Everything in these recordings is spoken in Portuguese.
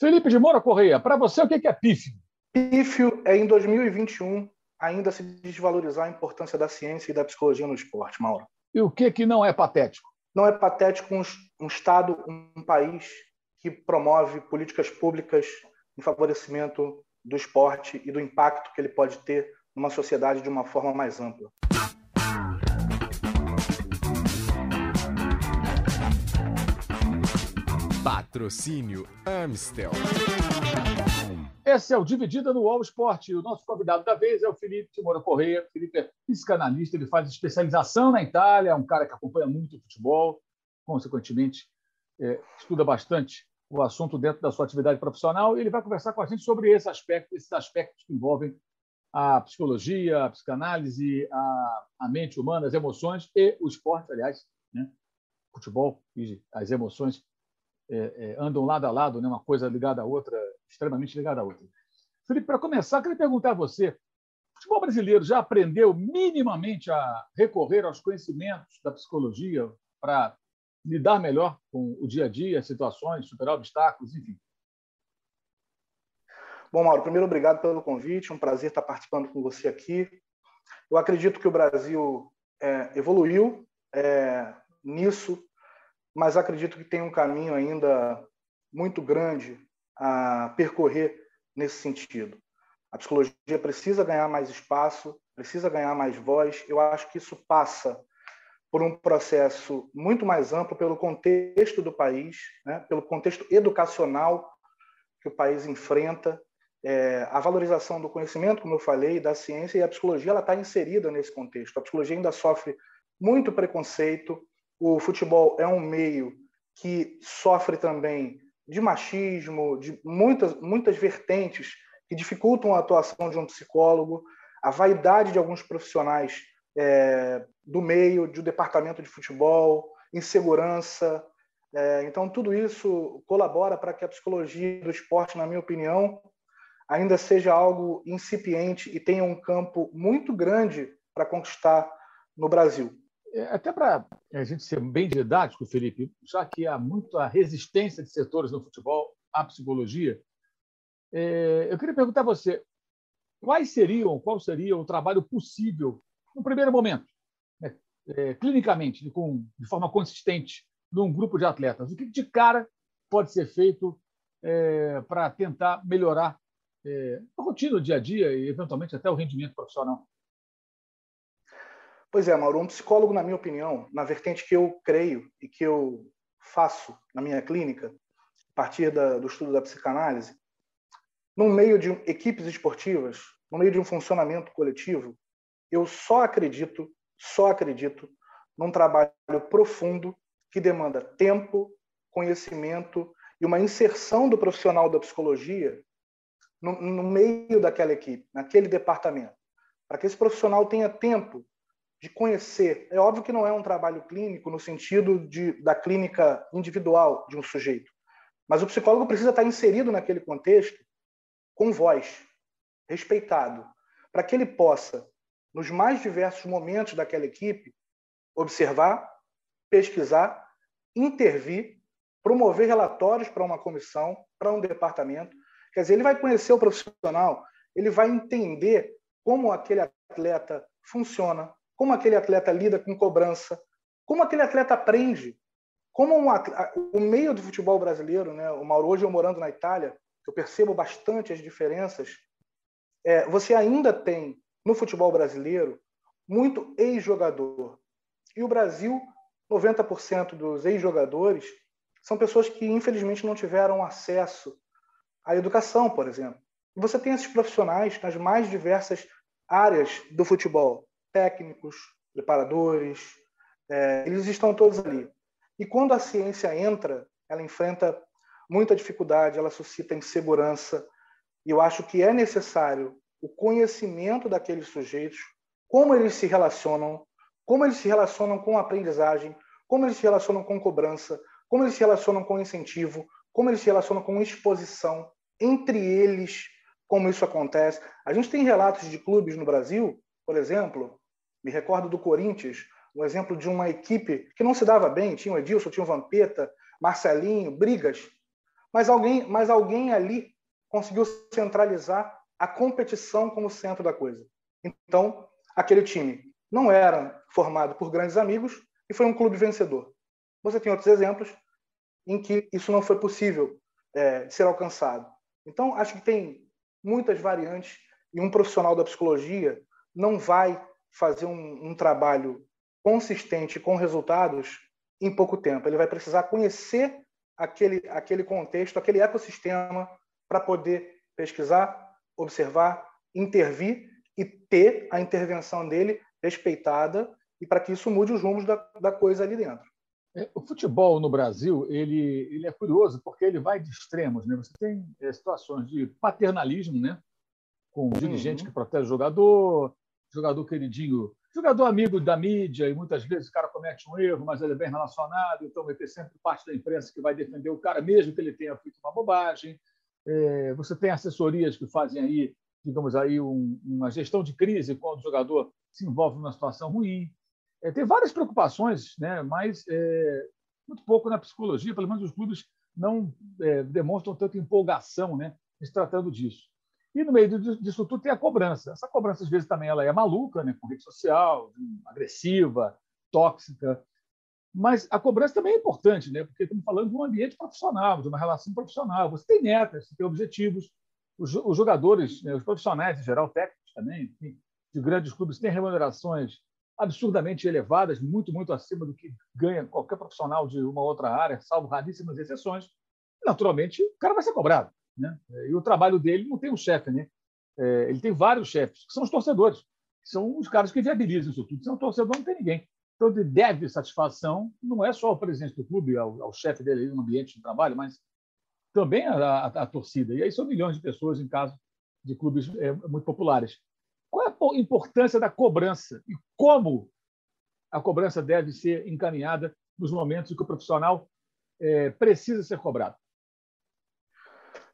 Felipe de Moura Correia, para você o que é pífio? Pífio é em 2021 ainda se desvalorizar a importância da ciência e da psicologia no esporte, Mauro. E o que, que não é patético? Não é patético um, um Estado, um país que promove políticas públicas em favorecimento do esporte e do impacto que ele pode ter numa sociedade de uma forma mais ampla. Patrocínio Amstel. Esse é o Dividida no All Sport. O nosso convidado da vez é o Felipe Timora Correia. Felipe é psicanalista, ele faz especialização na Itália, é um cara que acompanha muito o futebol, consequentemente, é, estuda bastante o assunto dentro da sua atividade profissional e ele vai conversar com a gente sobre esse aspecto, esses aspectos que envolvem a psicologia, a psicanálise, a, a mente humana, as emoções e o esporte, aliás, né? futebol e as emoções é, é, andam lado a lado, né? uma coisa ligada à outra, extremamente ligada à outra. Felipe, para começar, queria perguntar a você: o futebol brasileiro já aprendeu minimamente a recorrer aos conhecimentos da psicologia para lidar melhor com o dia a dia, situações, superar obstáculos, enfim? Bom, Mauro, primeiro, obrigado pelo convite. Um prazer estar participando com você aqui. Eu acredito que o Brasil é, evoluiu é, nisso mas acredito que tem um caminho ainda muito grande a percorrer nesse sentido. A psicologia precisa ganhar mais espaço, precisa ganhar mais voz. Eu acho que isso passa por um processo muito mais amplo pelo contexto do país, né? pelo contexto educacional que o país enfrenta, é, a valorização do conhecimento, como eu falei, da ciência e a psicologia ela está inserida nesse contexto. A psicologia ainda sofre muito preconceito, o futebol é um meio que sofre também de machismo, de muitas, muitas vertentes que dificultam a atuação de um psicólogo, a vaidade de alguns profissionais é, do meio, do departamento de futebol, insegurança. É, então, tudo isso colabora para que a psicologia do esporte, na minha opinião, ainda seja algo incipiente e tenha um campo muito grande para conquistar no Brasil. É, até para a gente ser bem didático, Felipe, já que há muita resistência de setores no futebol à psicologia, é, eu queria perguntar a você quais seriam, qual seria o trabalho possível no primeiro momento, né, é, clinicamente, com, de forma consistente, num grupo de atletas? O que de cara pode ser feito é, para tentar melhorar é, a rotina, o dia a dia e, eventualmente, até o rendimento profissional? Pois é, Mauro, um psicólogo, na minha opinião, na vertente que eu creio e que eu faço na minha clínica, a partir da, do estudo da psicanálise, no meio de equipes esportivas, no meio de um funcionamento coletivo, eu só acredito, só acredito num trabalho profundo que demanda tempo, conhecimento e uma inserção do profissional da psicologia no, no meio daquela equipe, naquele departamento, para que esse profissional tenha tempo de conhecer. É óbvio que não é um trabalho clínico no sentido de, da clínica individual de um sujeito, mas o psicólogo precisa estar inserido naquele contexto com voz, respeitado, para que ele possa, nos mais diversos momentos daquela equipe, observar, pesquisar, intervir, promover relatórios para uma comissão, para um departamento. Quer dizer, ele vai conhecer o profissional, ele vai entender como aquele atleta funciona, como aquele atleta lida com cobrança, como aquele atleta aprende, como um atleta, o meio do futebol brasileiro, né? O Mauro hoje eu morando na Itália, eu percebo bastante as diferenças. É, você ainda tem no futebol brasileiro muito ex-jogador e o Brasil 90% dos ex-jogadores são pessoas que infelizmente não tiveram acesso à educação, por exemplo. Você tem esses profissionais nas mais diversas áreas do futebol técnicos, preparadores, é, eles estão todos ali. E quando a ciência entra, ela enfrenta muita dificuldade, ela suscita insegurança. E eu acho que é necessário o conhecimento daqueles sujeitos, como eles se relacionam, como eles se relacionam com a aprendizagem, como eles se relacionam com cobrança, como eles se relacionam com incentivo, como eles se relacionam com exposição, entre eles, como isso acontece. A gente tem relatos de clubes no Brasil, por exemplo, me recordo do Corinthians, um exemplo de uma equipe que não se dava bem, tinha o Edilson, tinha o Vampeta, Marcelinho, brigas. Mas alguém, mas alguém ali conseguiu centralizar a competição como centro da coisa. Então, aquele time não era formado por grandes amigos e foi um clube vencedor. Você tem outros exemplos em que isso não foi possível é, ser alcançado. Então, acho que tem muitas variantes e um profissional da psicologia não vai fazer um, um trabalho consistente com resultados em pouco tempo. Ele vai precisar conhecer aquele, aquele contexto, aquele ecossistema para poder pesquisar, observar, intervir e ter a intervenção dele respeitada e para que isso mude os rumos da, da coisa ali dentro. É, o futebol no Brasil ele, ele é curioso porque ele vai de extremos. Né? Você tem é, situações de paternalismo, né? com um dirigente uhum. que protege o jogador, jogador queridinho, jogador amigo da mídia, e muitas vezes o cara comete um erro, mas ele é bem relacionado, então vai ter sempre parte da imprensa que vai defender o cara, mesmo que ele tenha feito uma bobagem. É, você tem assessorias que fazem aí, digamos aí, um, uma gestão de crise quando o jogador se envolve numa situação ruim. É, tem várias preocupações, né? mas é, muito pouco na psicologia, pelo menos os clubes não é, demonstram tanta empolgação né, se tratando disso. E no meio disso tudo tem a cobrança. Essa cobrança, às vezes, também ela é maluca, né, com rede social, agressiva, tóxica. Mas a cobrança também é importante, né, porque estamos falando de um ambiente profissional, de uma relação profissional. Você tem metas, você tem objetivos. Os, jogadores, né, os profissionais em geral, técnicos também, enfim, de grandes clubes, têm remunerações absurdamente elevadas, muito, muito acima do que ganha qualquer profissional de uma outra área, salvo raríssimas exceções. Naturalmente, o cara vai ser cobrado. Né? E o trabalho dele não tem um chefe, né? É, ele tem vários chefes, que são os torcedores, que são os caras que viabilizam isso tudo. Se é um torcedor, não tem ninguém. Então, ele deve satisfação não é só ao presidente do clube, ao, ao chefe dele no ambiente de trabalho, mas também a, a, a, torcida. E aí são milhões de pessoas em caso de clubes é, muito populares. Qual é a importância da cobrança e como a cobrança deve ser encaminhada nos momentos em que o profissional é, precisa ser cobrado?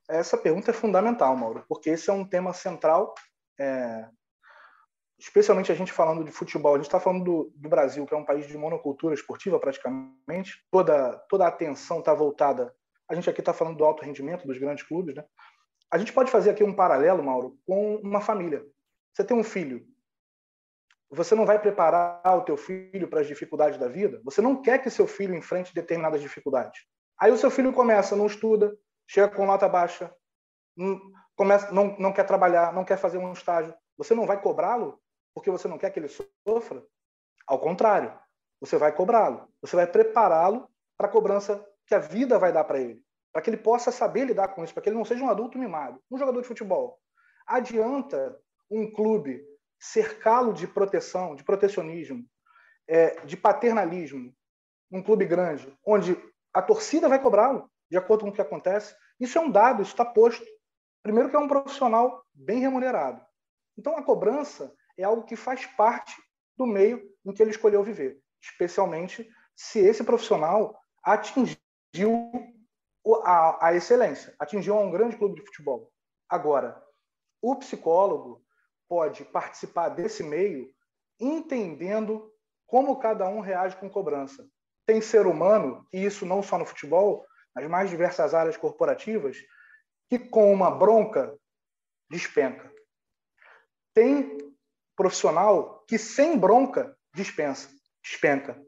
Essa pergunta é fundamental, Mauro, porque esse é um tema central, é, especialmente a gente falando de futebol. A gente está falando do, do, Brasil, que é um país de monocultura esportiva praticamente. Toda, toda a atenção está voltada. A gente aqui está falando do alto rendimento dos grandes clubes, né? A gente pode fazer aqui um paralelo, Mauro, com uma família. Você tem um filho. Você não vai preparar o teu filho para as dificuldades da vida? Você não quer que seu filho enfrente determinadas dificuldades. Aí o seu filho começa, não estuda, chega com nota baixa, não, começa, não, não quer trabalhar, não quer fazer um estágio. Você não vai cobrá-lo porque você não quer que ele sofra? Ao contrário, você vai cobrá-lo. Você vai prepará-lo para a cobrança que a vida vai dar para ele, para que ele possa saber lidar com isso, para que ele não seja um adulto mimado. Um jogador de futebol. Adianta um clube cercá-lo de proteção, de protecionismo, é, de paternalismo, um clube grande, onde a torcida vai cobrá-lo de acordo com o que acontece. Isso é um dado, isso está posto. Primeiro que é um profissional bem remunerado. Então a cobrança é algo que faz parte do meio em que ele escolheu viver, especialmente se esse profissional atingiu a, a excelência, atingiu um grande clube de futebol. Agora, o psicólogo pode participar desse meio entendendo como cada um reage com cobrança. Tem ser humano, e isso não só no futebol, nas mais diversas áreas corporativas, que com uma bronca despenca. Tem profissional que sem bronca dispensa, despenca.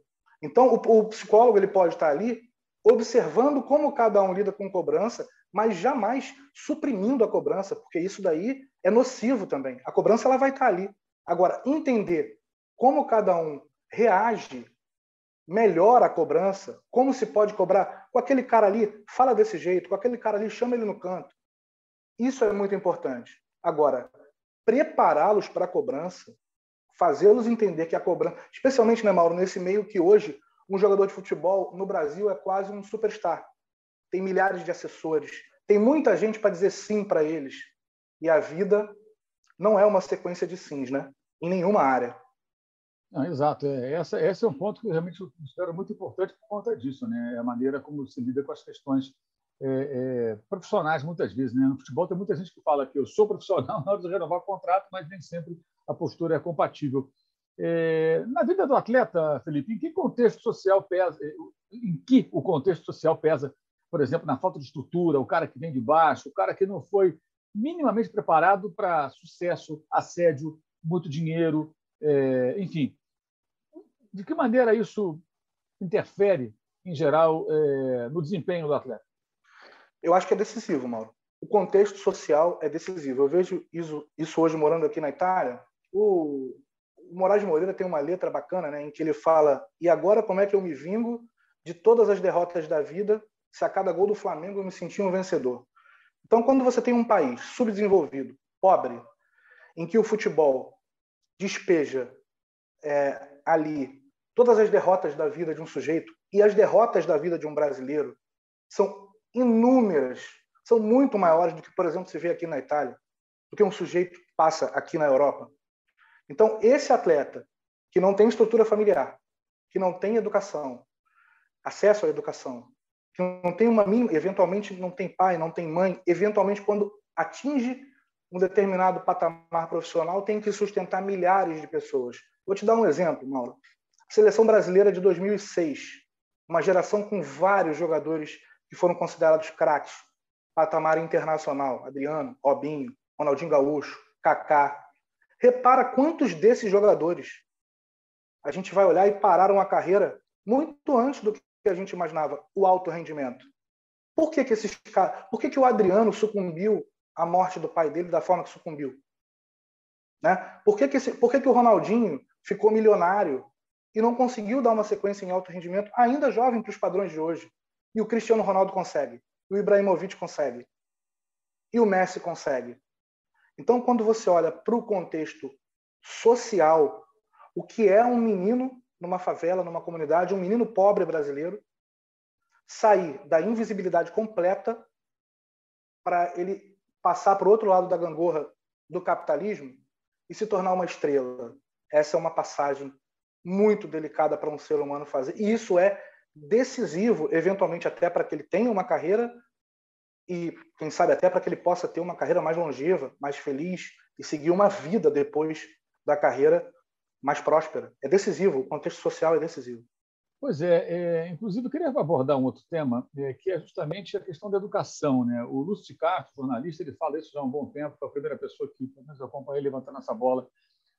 Então, o, o psicólogo ele pode estar ali observando como cada um lida com cobrança mas jamais suprimindo a cobrança, porque isso daí é nocivo também. A cobrança ela vai estar ali. Agora, entender como cada um reage melhor à cobrança, como se pode cobrar com aquele cara ali, fala desse jeito, com aquele cara ali, chama ele no canto. Isso é muito importante. Agora, prepará-los para a cobrança, fazê-los entender que a cobrança, especialmente, né, Mauro, nesse meio que hoje um jogador de futebol no Brasil é quase um superstar tem milhares de assessores, tem muita gente para dizer sim para eles. E a vida não é uma sequência de sims, né? Em nenhuma área. Exato. É, essa, esse é um ponto que realmente eu considero muito importante por conta disso, né? É a maneira como se lida com as questões é, é, profissionais, muitas vezes. Né? No futebol tem muita gente que fala que eu sou profissional na hora de renovar o contrato, mas nem sempre a postura é compatível. É, na vida do atleta, Felipe, em que contexto social pesa, em que o contexto social pesa por exemplo, na falta de estrutura, o cara que vem de baixo, o cara que não foi minimamente preparado para sucesso, assédio, muito dinheiro, é, enfim. De que maneira isso interfere, em geral, é, no desempenho do atleta? Eu acho que é decisivo, Mauro. O contexto social é decisivo. Eu vejo isso, isso hoje morando aqui na Itália. O, o Moraes Moreira tem uma letra bacana, né, em que ele fala: e agora como é que eu me vingo de todas as derrotas da vida? Se a cada gol do Flamengo eu me senti um vencedor. Então, quando você tem um país subdesenvolvido, pobre, em que o futebol despeja é, ali todas as derrotas da vida de um sujeito e as derrotas da vida de um brasileiro são inúmeras, são muito maiores do que, por exemplo, se vê aqui na Itália, do que um sujeito passa aqui na Europa. Então, esse atleta que não tem estrutura familiar, que não tem educação, acesso à educação, que não tem uma mínima, eventualmente não tem pai, não tem mãe, eventualmente quando atinge um determinado patamar profissional tem que sustentar milhares de pessoas. Vou te dar um exemplo, Mauro. A seleção brasileira de 2006, uma geração com vários jogadores que foram considerados craques, patamar internacional, Adriano, Robinho, Ronaldinho Gaúcho, Kaká. Repara quantos desses jogadores a gente vai olhar e pararam a carreira muito antes do que a gente imaginava, o alto rendimento. Por que, que esses caras, por que, que o Adriano sucumbiu à morte do pai dele da forma que sucumbiu? Né? Por, que, que, esse, por que, que o Ronaldinho ficou milionário e não conseguiu dar uma sequência em alto rendimento, ainda jovem para os padrões de hoje? E o Cristiano Ronaldo consegue. E o Ibrahimovic consegue. E o Messi consegue. Então, quando você olha para o contexto social, o que é um menino numa favela, numa comunidade, um menino pobre brasileiro, sair da invisibilidade completa para ele passar para o outro lado da gangorra do capitalismo e se tornar uma estrela. Essa é uma passagem muito delicada para um ser humano fazer. E isso é decisivo, eventualmente até para que ele tenha uma carreira e, quem sabe, até para que ele possa ter uma carreira mais longeva, mais feliz e seguir uma vida depois da carreira mais próspera. É decisivo, o contexto social é decisivo. Pois é, é inclusive eu queria abordar um outro tema, é, que é justamente a questão da educação. Né? O Lúcio de Castro, jornalista, ele fala isso já há um bom tempo, foi a primeira pessoa que, eu acompanhei levantando essa bola.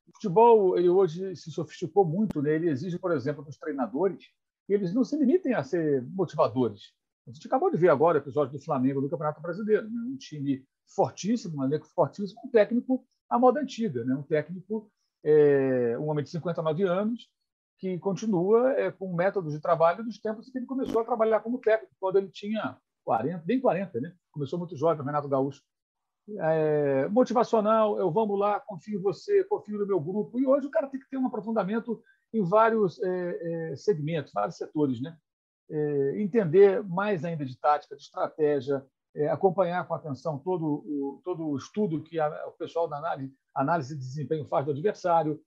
O futebol, ele hoje se sofisticou muito, né? ele exige, por exemplo, dos treinadores e eles não se limitem a ser motivadores. A gente acabou de ver agora o episódio do Flamengo no Campeonato Brasileiro. Né? Um time fortíssimo, um elenco fortíssimo, um técnico à moda antiga, né? um técnico, é, um homem de 59 anos, que continua é, com métodos de trabalho dos tempos que ele começou a trabalhar como técnico, quando ele tinha 40, bem 40, né? Começou muito jovem, Renato Gaúcho. É, motivacional, eu vamos lá, confio em você, confio no meu grupo. E hoje o cara tem que ter um aprofundamento em vários é, é, segmentos, vários setores, né? É, entender mais ainda de tática, de estratégia, é, acompanhar com atenção todo o, todo o estudo que a, o pessoal da análise, análise de desempenho faz do adversário,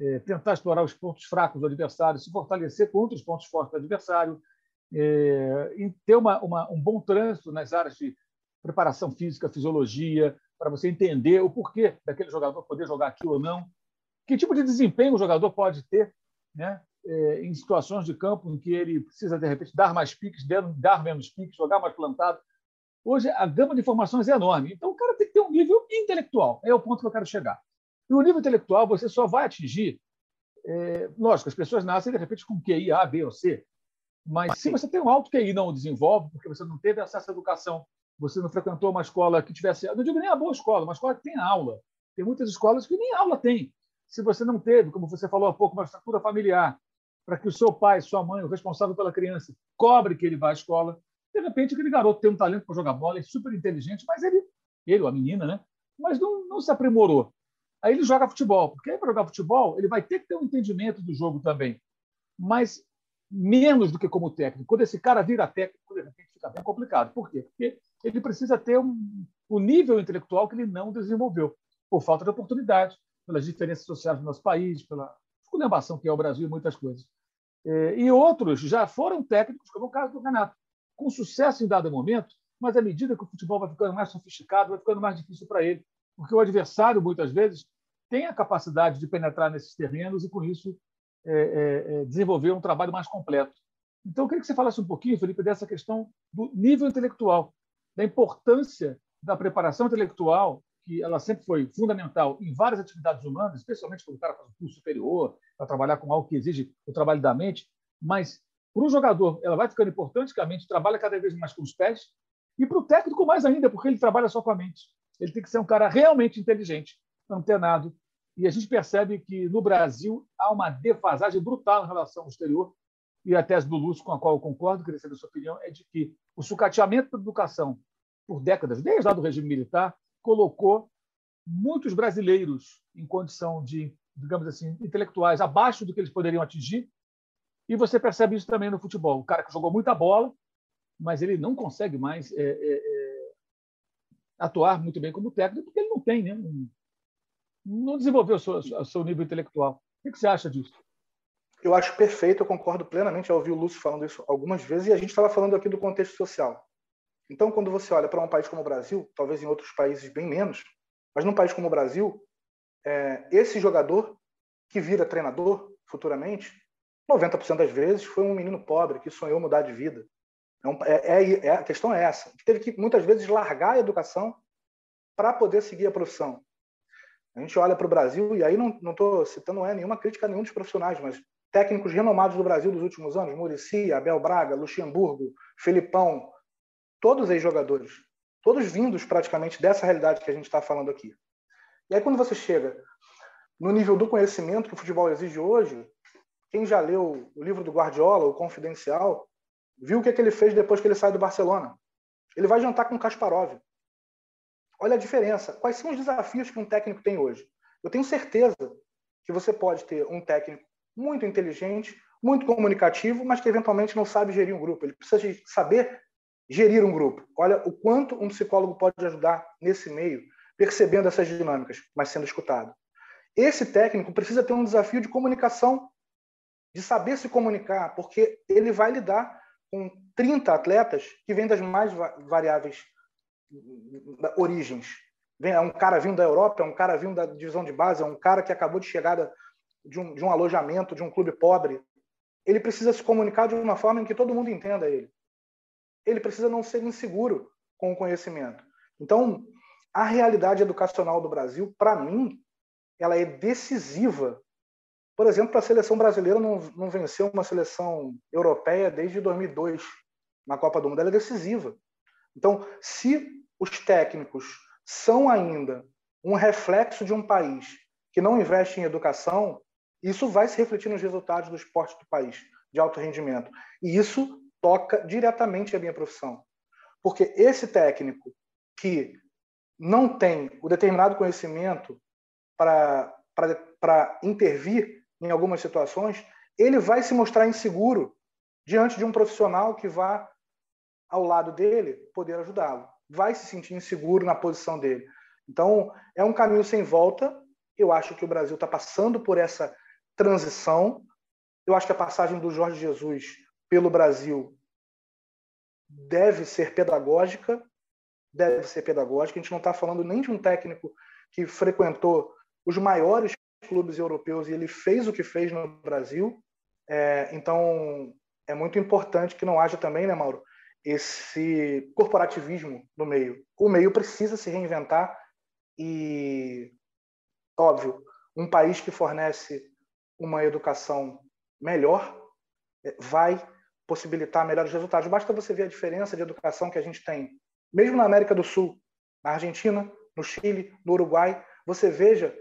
é, tentar explorar os pontos fracos do adversário, se fortalecer contra os pontos fortes do adversário, é, ter uma, uma, um bom trânsito nas áreas de preparação física, fisiologia, para você entender o porquê daquele jogador poder jogar aqui ou não, que tipo de desempenho o jogador pode ter né? É, em situações de campo em que ele precisa, de repente, dar mais piques, dar menos piques, jogar mais plantado. Hoje, a gama de informações é enorme. Então, o cara tem que ter um nível intelectual. É o ponto que eu quero chegar. E o nível intelectual você só vai atingir. É, lógico, as pessoas nascem, de repente, com QI A, B ou C. Mas se você tem um alto QI não o desenvolve, porque você não teve acesso à educação, você não frequentou uma escola que tivesse. Eu não digo nem a boa escola, uma escola que tem aula. Tem muitas escolas que nem aula tem se você não teve, como você falou há pouco, uma estrutura familiar, para que o seu pai, sua mãe, o responsável pela criança, cobre que ele vá à escola, de repente aquele garoto tem um talento para jogar bola, é super inteligente, mas ele, ele ou a menina, né? mas não, não se aprimorou. Aí ele joga futebol, porque para jogar futebol ele vai ter que ter um entendimento do jogo também, mas menos do que como técnico. Quando esse cara vira técnico, fica bem complicado. Por quê? Porque ele precisa ter um, um nível intelectual que ele não desenvolveu, por falta de oportunidade, pelas diferenças sociais do nosso país, pela esculhambação que é o Brasil e muitas coisas. É, e outros já foram técnicos, como o caso do Renato, com sucesso em dado momento, mas à medida que o futebol vai ficando mais sofisticado, vai ficando mais difícil para ele, porque o adversário, muitas vezes, tem a capacidade de penetrar nesses terrenos e, com isso, é, é, é desenvolver um trabalho mais completo. Então, eu queria que você falasse um pouquinho, Felipe, dessa questão do nível intelectual, da importância da preparação intelectual, que ela sempre foi fundamental em várias atividades humanas, especialmente quando o cara faz um curso superior, para trabalhar com algo que exige o trabalho da mente, mas para o jogador ela vai ficando importante, que a mente trabalha cada vez mais com os pés, e para o técnico mais ainda, porque ele trabalha só com a mente. Ele tem que ser um cara realmente inteligente, antenado. E a gente percebe que no Brasil há uma defasagem brutal em relação ao exterior. E a tese do Lúcio, com a qual eu concordo, queria saber a sua opinião, é de que o sucateamento da educação por décadas, desde lá do regime militar, colocou muitos brasileiros em condição de, digamos assim, intelectuais abaixo do que eles poderiam atingir. E você percebe isso também no futebol. O cara que jogou muita bola, mas ele não consegue mais é, é, é, atuar muito bem como técnico, porque ele não tem, né? não desenvolveu o seu, o seu nível intelectual. O que você acha disso? Eu acho perfeito, eu concordo plenamente. Já ouvi o Lúcio falando isso algumas vezes, e a gente estava falando aqui do contexto social. Então, quando você olha para um país como o Brasil, talvez em outros países bem menos, mas num país como o Brasil, é, esse jogador que vira treinador futuramente, 90% das vezes foi um menino pobre que sonhou mudar de vida. É, é, é, a questão é essa. Teve que muitas vezes largar a educação para poder seguir a profissão. A gente olha para o Brasil, e aí não estou citando é nenhuma crítica a nenhum dos profissionais, mas técnicos renomados do Brasil dos últimos anos, Murici, Abel Braga, Luxemburgo, Felipão, todos ex-jogadores, todos vindos praticamente dessa realidade que a gente está falando aqui. E aí quando você chega no nível do conhecimento que o futebol exige hoje, quem já leu o livro do Guardiola, o Confidencial, viu o que, é que ele fez depois que ele sai do Barcelona. Ele vai jantar com Kasparov. Olha a diferença. Quais são os desafios que um técnico tem hoje? Eu tenho certeza que você pode ter um técnico muito inteligente, muito comunicativo, mas que eventualmente não sabe gerir um grupo. Ele precisa saber gerir um grupo. Olha o quanto um psicólogo pode ajudar nesse meio, percebendo essas dinâmicas, mas sendo escutado. Esse técnico precisa ter um desafio de comunicação, de saber se comunicar, porque ele vai lidar com 30 atletas que vêm das mais variáveis origens. É um cara vindo da Europa, é um cara vindo da divisão de base, é um cara que acabou de chegar de um, de um alojamento, de um clube pobre. Ele precisa se comunicar de uma forma em que todo mundo entenda ele. Ele precisa não ser inseguro com o conhecimento. Então, a realidade educacional do Brasil, para mim, ela é decisiva por exemplo, a seleção brasileira não, não venceu uma seleção europeia desde 2002 na Copa do Mundo. Ela é decisiva. Então, se os técnicos são ainda um reflexo de um país que não investe em educação, isso vai se refletir nos resultados do esporte do país, de alto rendimento. E isso toca diretamente a minha profissão. Porque esse técnico que não tem o determinado conhecimento para intervir em algumas situações, ele vai se mostrar inseguro diante de um profissional que vá ao lado dele poder ajudá-lo. Vai se sentir inseguro na posição dele. Então, é um caminho sem volta. Eu acho que o Brasil está passando por essa transição. Eu acho que a passagem do Jorge Jesus pelo Brasil deve ser pedagógica, deve ser pedagógica. A gente não está falando nem de um técnico que frequentou os maiores clubes europeus e ele fez o que fez no Brasil. É, então, é muito importante que não haja também, né, Mauro, esse corporativismo no meio. O meio precisa se reinventar e, óbvio, um país que fornece uma educação melhor é, vai possibilitar melhores resultados. Basta você ver a diferença de educação que a gente tem, mesmo na América do Sul, na Argentina, no Chile, no Uruguai. Você veja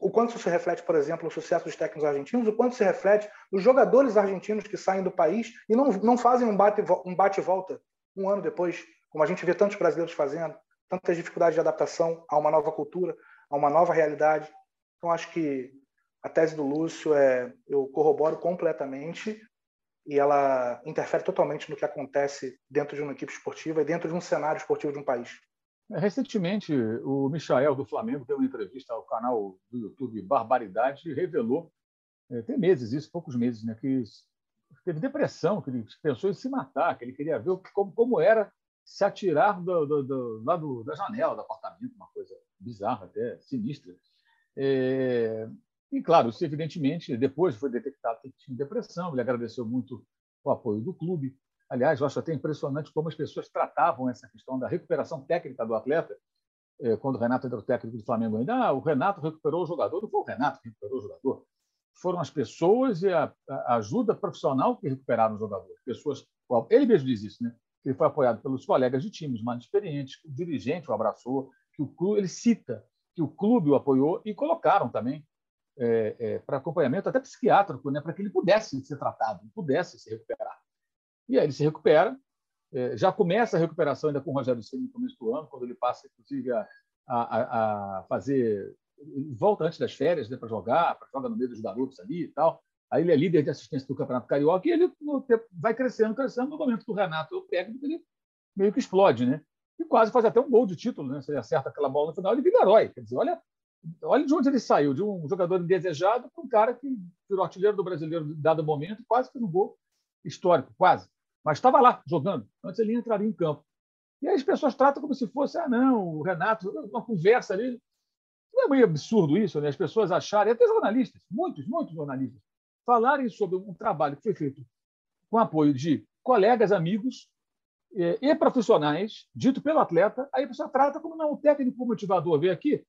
o quanto isso se reflete, por exemplo, no sucesso dos técnicos argentinos, o quanto se reflete nos jogadores argentinos que saem do país e não, não fazem um bate-volta um bate um ano depois, como a gente vê tantos brasileiros fazendo, tantas dificuldades de adaptação a uma nova cultura, a uma nova realidade. Então, acho que a tese do Lúcio é, eu corroboro completamente e ela interfere totalmente no que acontece dentro de uma equipe esportiva e dentro de um cenário esportivo de um país. Recentemente, o Michael do Flamengo deu uma entrevista ao canal do YouTube Barbaridade e revelou, é, tem meses isso, poucos meses, né, que teve depressão, que ele pensou em se matar, que ele queria ver como, como era se atirar do, do, do, lá do, da janela do apartamento, uma coisa bizarra, até sinistra. É, e, claro, isso, evidentemente, depois foi detectado que tinha depressão. Ele agradeceu muito o apoio do clube. Aliás, eu acho até impressionante como as pessoas tratavam essa questão da recuperação técnica do atleta. É, quando o Renato era o técnico do Flamengo ainda, ah, o Renato recuperou o jogador. Não foi o Renato que recuperou o jogador. Foram as pessoas e a, a ajuda profissional que recuperaram o jogador. Pessoas, ele mesmo diz isso, né? Ele foi apoiado pelos colegas de times mais experientes, o dirigente o abraçou, que o clube, ele cita que o clube o apoiou e colocaram também é, é, para acompanhamento até psiquiátrico, né, para que ele pudesse ser tratado, pudesse se recuperar. E aí ele se recupera, é, já começa a recuperação ainda com o Rogério Ceni no começo do ano, quando ele passa, inclusive, a, a, a fazer. volta antes das férias né, para jogar, para jogar no meio dos garotos ali e tal. Aí ele é líder de assistência do Campeonato Carioca e ele vai crescendo, crescendo. No momento do Renato, o técnico, ele meio que explode, né? E quase faz até um gol de título, né? Se ele acerta aquela bola no final, ele vira herói. Quer dizer, olha, olha de onde ele saiu, de um jogador indesejado para um cara que virou artilheiro do brasileiro dado momento, quase fez um gol histórico, quase. Mas estava lá, jogando. Antes ele entraria em campo. E aí as pessoas tratam como se fosse, ah, não, o Renato, uma conversa ali. Não é meio absurdo isso, né? As pessoas acharem, até jornalistas, muitos, muitos jornalistas, falarem sobre um trabalho que foi feito com apoio de colegas, amigos eh, e profissionais, dito pelo atleta, aí a pessoa trata como não, o técnico motivador veio aqui,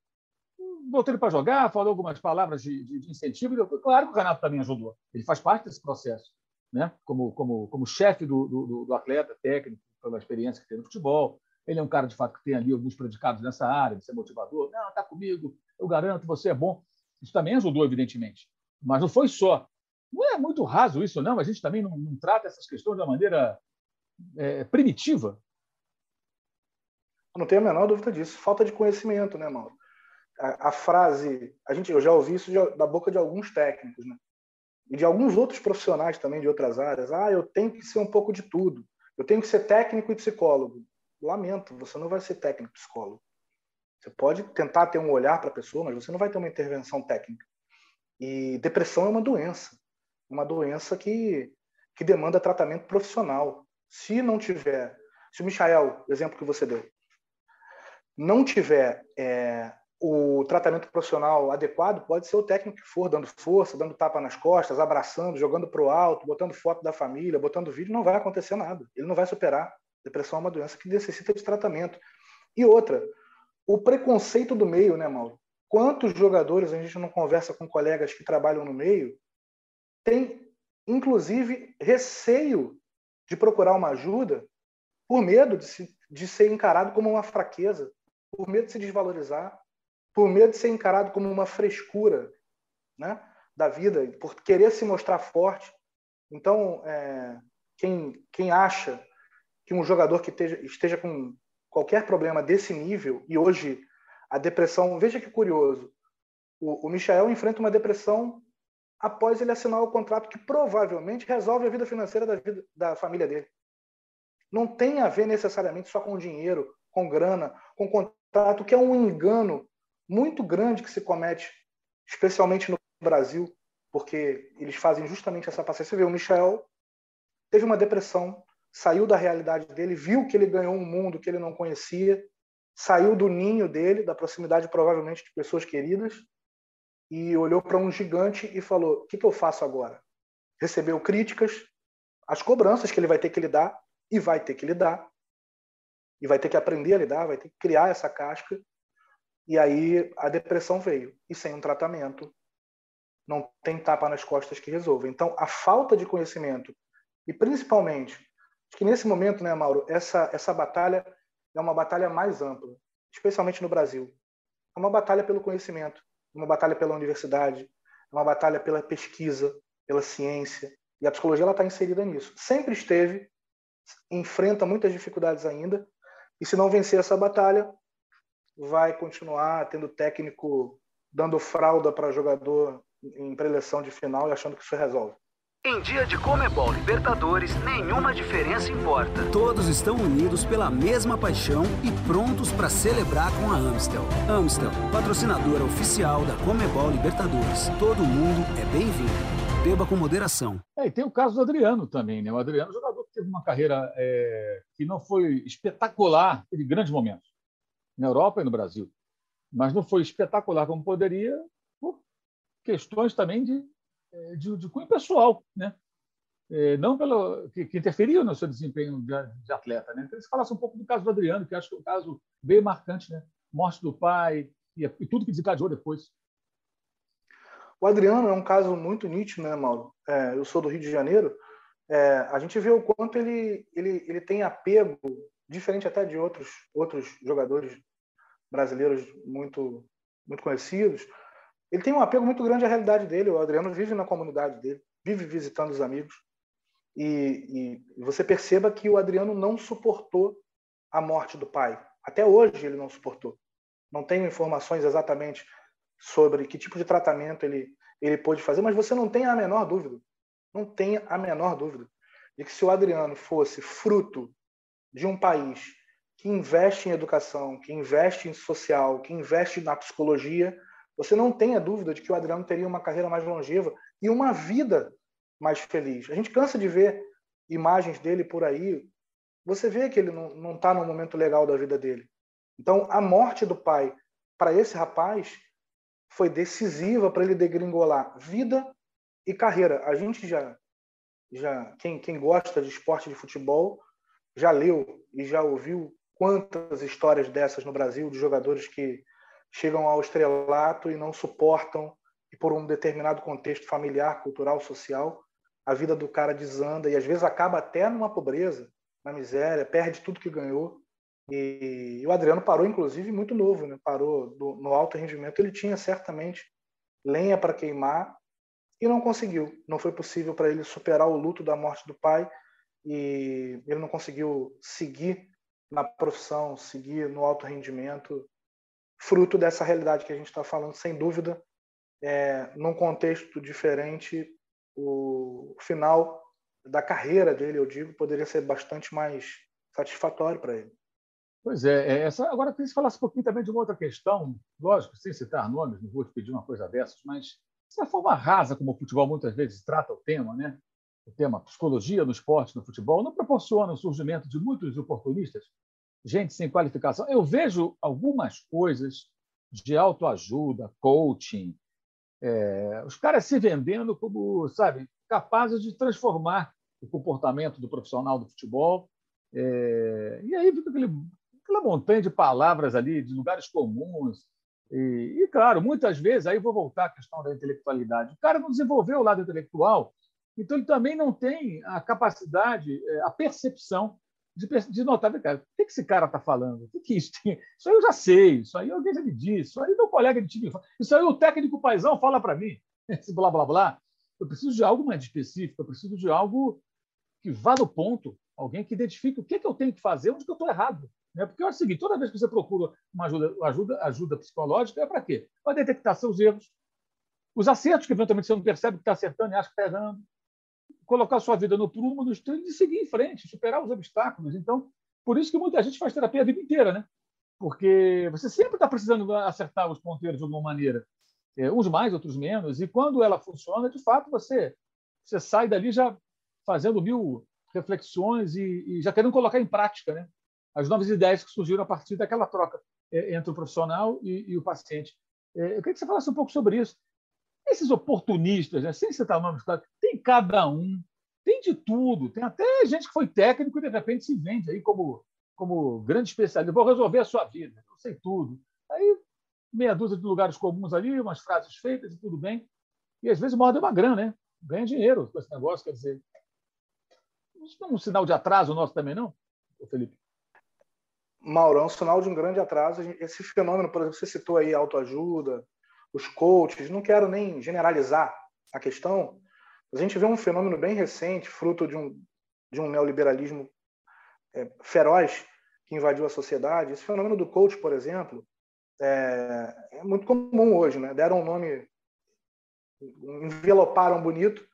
botou ele para jogar, falou algumas palavras de, de, de incentivo. Claro que o Renato também ajudou. Ele faz parte desse processo, né? como, como, como chefe do, do, do atleta, técnico, pela experiência que tem no futebol. Ele é um cara, de fato, que tem ali alguns predicados nessa área, de ser motivador. Não, está comigo, eu garanto, você é bom. Isso também ajudou, evidentemente. Mas não foi só. Não é muito raso isso, não. A gente também não, não trata essas questões uma maneira é, primitiva. Não tenho a menor dúvida disso. Falta de conhecimento, né, Mauro? a, a, frase, a gente, eu já ouvi isso da boca de alguns técnicos, né? E de alguns outros profissionais também de outras áreas. Ah, eu tenho que ser um pouco de tudo. Eu tenho que ser técnico e psicólogo. Lamento, você não vai ser técnico e psicólogo. Você pode tentar ter um olhar para a pessoa, mas você não vai ter uma intervenção técnica. E depressão é uma doença, uma doença que, que demanda tratamento profissional. Se não tiver, se o Michael, exemplo que você deu, não tiver é, o tratamento profissional adequado pode ser o técnico que for, dando força, dando tapa nas costas, abraçando, jogando para o alto, botando foto da família, botando vídeo, não vai acontecer nada. Ele não vai superar. Depressão é uma doença que necessita de tratamento. E outra, o preconceito do meio, né, Mauro? Quantos jogadores a gente não conversa com colegas que trabalham no meio, tem, inclusive, receio de procurar uma ajuda por medo de, se, de ser encarado como uma fraqueza, por medo de se desvalorizar, por medo de ser encarado como uma frescura né, da vida, por querer se mostrar forte. Então, é, quem, quem acha que um jogador que esteja, esteja com qualquer problema desse nível, e hoje a depressão, veja que curioso, o, o Michael enfrenta uma depressão após ele assinar o contrato que provavelmente resolve a vida financeira da, vida, da família dele. Não tem a ver necessariamente só com dinheiro, com grana, com contrato, que é um engano muito grande que se comete, especialmente no Brasil, porque eles fazem justamente essa passagem. Você vê, o Michel teve uma depressão, saiu da realidade dele, viu que ele ganhou um mundo que ele não conhecia, saiu do ninho dele, da proximidade provavelmente de pessoas queridas, e olhou para um gigante e falou: O que, que eu faço agora? Recebeu críticas, as cobranças que ele vai ter que lidar, e vai ter que lidar, e vai ter que aprender a lidar, vai ter que criar essa casca, e aí a depressão veio. E sem um tratamento, não tem tapa nas costas que resolva. Então, a falta de conhecimento, e principalmente, acho que nesse momento, né, Mauro, essa, essa batalha é uma batalha mais ampla, especialmente no Brasil. É uma batalha pelo conhecimento, uma batalha pela universidade, é uma batalha pela pesquisa, pela ciência. E a psicologia está inserida nisso. Sempre esteve, enfrenta muitas dificuldades ainda, e se não vencer essa batalha, vai continuar tendo técnico dando fralda para jogador em preleção de final e achando que isso resolve. Em dia de Comebol Libertadores, nenhuma diferença importa. Todos estão unidos pela mesma paixão e prontos para celebrar com a Amstel. Amstel, patrocinadora oficial da Comebol Libertadores. Todo mundo é bem-vindo. Beba com moderação. É, e tem o caso do Adriano também, né? O Adriano, é jogador que teve uma carreira é, que não foi espetacular, teve grandes momentos na Europa e no Brasil. Mas não foi espetacular como poderia por questões também de, é, de, de cunho pessoal. Né? é, não pelo que, que interferiam no seu desempenho de, de atleta. Né? Então, você falasse um pouco do caso do Adriano, que acho que é um caso bem marcante, né? Morte do pai e, e tudo que desencadeou depois. O Adriano é um caso muito nítido, né, Mauro? É, eu sou do Rio de Janeiro. É, a gente vê o quanto ele, ele, ele tem apego, diferente até de outros, outros jogadores brasileiros muito, muito conhecidos. Ele tem um apego muito grande à realidade dele. O Adriano vive na comunidade dele, vive visitando os amigos. E, e você perceba que o Adriano não suportou a morte do pai. Até hoje ele não suportou. Não tenho informações exatamente sobre que tipo de tratamento ele, ele pôde fazer, mas você não tem a menor dúvida, não tem a menor dúvida de que se o Adriano fosse fruto de um país que investe em educação, que investe em social, que investe na psicologia, você não tenha dúvida de que o Adriano teria uma carreira mais longeva e uma vida mais feliz. A gente cansa de ver imagens dele por aí, você vê que ele não está no momento legal da vida dele. Então, a morte do pai para esse rapaz foi decisiva para ele degringolar vida e carreira. A gente já, já quem, quem gosta de esporte de futebol, já leu e já ouviu quantas histórias dessas no Brasil de jogadores que chegam ao estrelato e não suportam e por um determinado contexto familiar, cultural, social, a vida do cara desanda e às vezes acaba até numa pobreza, na miséria, perde tudo que ganhou e, e o Adriano parou, inclusive, muito novo, né? parou do, no alto rendimento. Ele tinha certamente lenha para queimar e não conseguiu. Não foi possível para ele superar o luto da morte do pai e ele não conseguiu seguir na profissão, seguir no alto rendimento, fruto dessa realidade que a gente está falando, sem dúvida, é, num contexto diferente, o final da carreira dele, eu digo, poderia ser bastante mais satisfatório para ele. Pois é, é, essa, agora eu queria que você falasse um pouquinho também de uma outra questão, lógico, sem citar nomes, não vou te pedir uma coisa dessas, mas essa forma rasa como o futebol muitas vezes trata o tema, né? O tema psicologia no esporte, no futebol, não proporciona o surgimento de muitos oportunistas, gente sem qualificação. Eu vejo algumas coisas de autoajuda, coaching, é, os caras se vendendo como, sabe, capazes de transformar o comportamento do profissional do futebol. É, e aí fica aquele aquela montanha de palavras ali, de lugares comuns. E, e, claro, muitas vezes, aí vou voltar à questão da intelectualidade. O cara não desenvolveu o lado intelectual, então ele também não tem a capacidade, é, a percepção de, de notar, cara, o que esse cara está falando? O que, que isso tem? Isso aí eu já sei, isso aí alguém já me disse, isso aí meu colega de time fala, isso aí o técnico paisão fala para mim, esse blá, blá, blá. Eu preciso de algo mais específico, eu preciso de algo que vá no ponto, alguém que identifique o que, que eu tenho que fazer, onde que eu estou errado. Né? Porque é o seguinte: toda vez que você procura uma ajuda, ajuda, ajuda psicológica, é para quê? Para detectar seus erros, os acertos que eventualmente você não percebe que está acertando e acha que está errando, colocar sua vida no prumo, no trilho e seguir em frente, superar os obstáculos. Então, por isso que muita gente faz terapia a vida inteira, né? Porque você sempre está precisando acertar os ponteiros de alguma maneira, é, uns mais, outros menos, e quando ela funciona, de fato, você, você sai dali já fazendo mil reflexões e, e já querendo colocar em prática, né? as novas ideias que surgiram a partir daquela troca é, entre o profissional e, e o paciente. É, eu queria que você falasse um pouco sobre isso. Esses oportunistas, né, sem citar nomes, claro, cada um, tem de tudo. Tem até gente que foi técnico e, de repente, se vende aí como, como grande especialista. Vou resolver a sua vida, eu sei tudo. Aí, meia dúzia de lugares comuns ali, umas frases feitas e tudo bem. E, às vezes, morde uma grana, né? Ganha dinheiro com esse negócio, quer dizer... Isso não é um sinal de atraso nosso também, não, Felipe? Mauro, é um sinal de um grande atraso. Esse fenômeno, por exemplo, você citou aí autoajuda, os coaches, não quero nem generalizar a questão, a gente vê um fenômeno bem recente, fruto de um, de um neoliberalismo é, feroz que invadiu a sociedade. Esse fenômeno do coach, por exemplo, é, é muito comum hoje, né? Deram um nome, enveloparam bonito,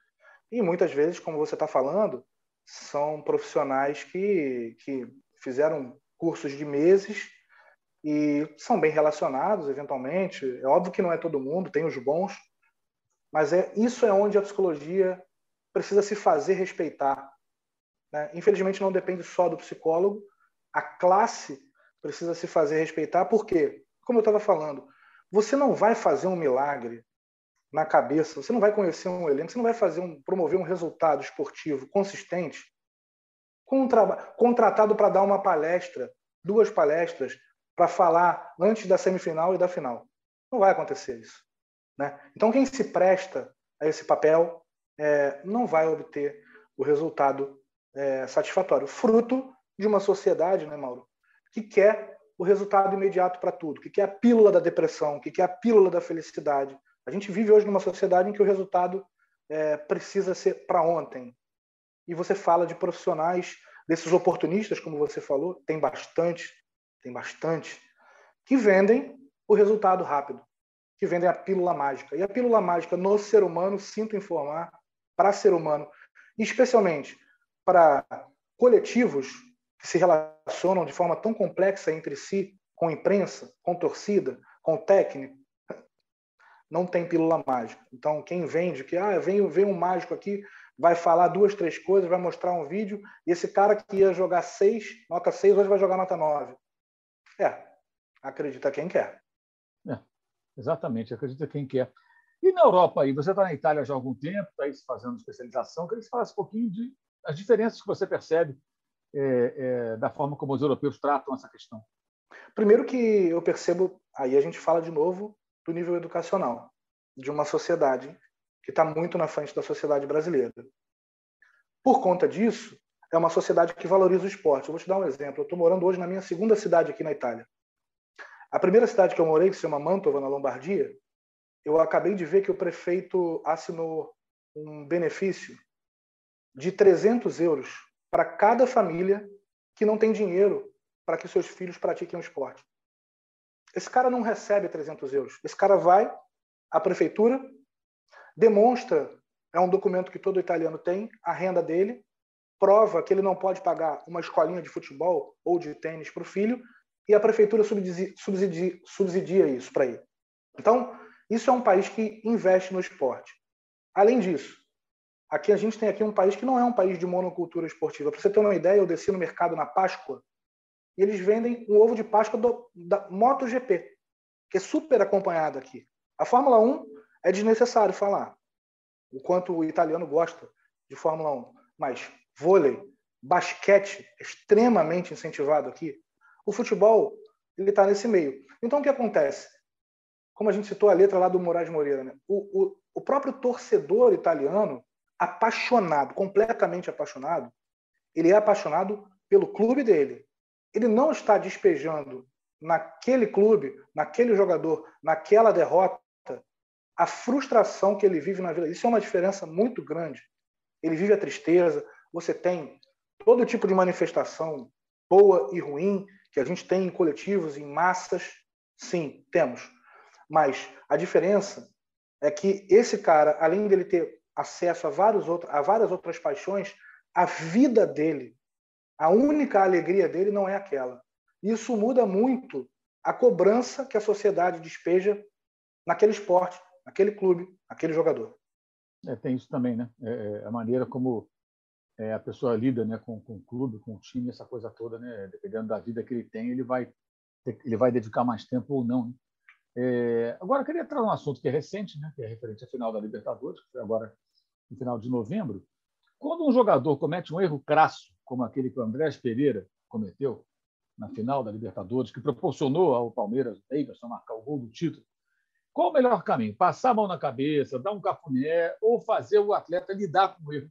e muitas vezes, como você está falando, são profissionais que, que fizeram cursos de meses e são bem relacionados, eventualmente. É óbvio que não é todo mundo, tem os bons, mas é isso é onde a psicologia precisa se fazer respeitar. Né? Infelizmente, não depende só do psicólogo, a classe precisa se fazer respeitar, porque, como eu estava falando, você não vai fazer um milagre na cabeça, você não vai conhecer um elenco, você não vai fazer um, promover um resultado esportivo consistente contratado para dar uma palestra, duas palestras, para falar antes da semifinal e da final. Não vai acontecer isso. Né? Então, quem se presta a esse papel é, não vai obter o resultado é, satisfatório, fruto de uma sociedade, né, Mauro, que quer o resultado imediato para tudo, que quer a pílula da depressão, que quer a pílula da felicidade. A gente vive hoje numa sociedade em que o resultado é, precisa ser para ontem. E você fala de profissionais, desses oportunistas, como você falou, tem bastante, tem bastante, que vendem o resultado rápido, que vendem a pílula mágica. E a pílula mágica no ser humano, sinto informar, para ser humano, especialmente para coletivos que se relacionam de forma tão complexa entre si, com imprensa, com torcida, com técnico, não tem pílula mágica. Então, quem vende que ah, vem, vem um mágico aqui, vai falar duas, três coisas, vai mostrar um vídeo, e esse cara que ia jogar seis, nota seis, hoje vai jogar nota nove. É, acredita quem quer. É, exatamente, acredita quem quer. E na Europa aí, você está na Itália já há algum tempo, está aí fazendo especialização, queria que você falasse um pouquinho de as diferenças que você percebe é, é, da forma como os europeus tratam essa questão. Primeiro que eu percebo, aí a gente fala de novo do nível educacional de uma sociedade que está muito na frente da sociedade brasileira. Por conta disso, é uma sociedade que valoriza o esporte. Eu vou te dar um exemplo. Eu estou morando hoje na minha segunda cidade aqui na Itália. A primeira cidade que eu morei, que se chama Mantova, na Lombardia, eu acabei de ver que o prefeito assinou um benefício de 300 euros para cada família que não tem dinheiro para que seus filhos pratiquem o esporte. Esse cara não recebe 300 euros. Esse cara vai à prefeitura, demonstra, é um documento que todo italiano tem, a renda dele, prova que ele não pode pagar uma escolinha de futebol ou de tênis para o filho, e a prefeitura subsidia, subsidia, subsidia isso para ele. Então, isso é um país que investe no esporte. Além disso, aqui a gente tem aqui um país que não é um país de monocultura esportiva. Para você ter uma ideia, eu desci no mercado na Páscoa e eles vendem um ovo de Páscoa do, da MotoGP, que é super acompanhado aqui. A Fórmula 1 é desnecessário falar o quanto o italiano gosta de Fórmula 1, mas vôlei, basquete extremamente incentivado aqui. O futebol ele está nesse meio. Então o que acontece? Como a gente citou a letra lá do Moraes Moreira, né? o, o, o próprio torcedor italiano, apaixonado, completamente apaixonado, ele é apaixonado pelo clube dele, ele não está despejando naquele clube, naquele jogador, naquela derrota, a frustração que ele vive na vida. Isso é uma diferença muito grande. Ele vive a tristeza. Você tem todo tipo de manifestação, boa e ruim, que a gente tem em coletivos, em massas. Sim, temos. Mas a diferença é que esse cara, além dele ter acesso a, vários a várias outras paixões, a vida dele a única alegria dele não é aquela. Isso muda muito a cobrança que a sociedade despeja naquele esporte, naquele clube, naquele jogador. É, tem isso também, né? É, é, a maneira como é, a pessoa lida, né, com, com o clube, com o time, essa coisa toda, né? Dependendo da vida que ele tem, ele vai ele vai dedicar mais tempo ou não. Né? É, agora, eu queria trazer um assunto que é recente, né? Que é referente à final da Libertadores, que foi agora no final de novembro. Quando um jogador comete um erro crasso como aquele que o Andrés Pereira cometeu na final da Libertadores, que proporcionou ao Palmeiras o Davidson marcar o gol do título. Qual o melhor caminho? Passar a mão na cabeça, dar um cafuné ou fazer o atleta lidar com o erro,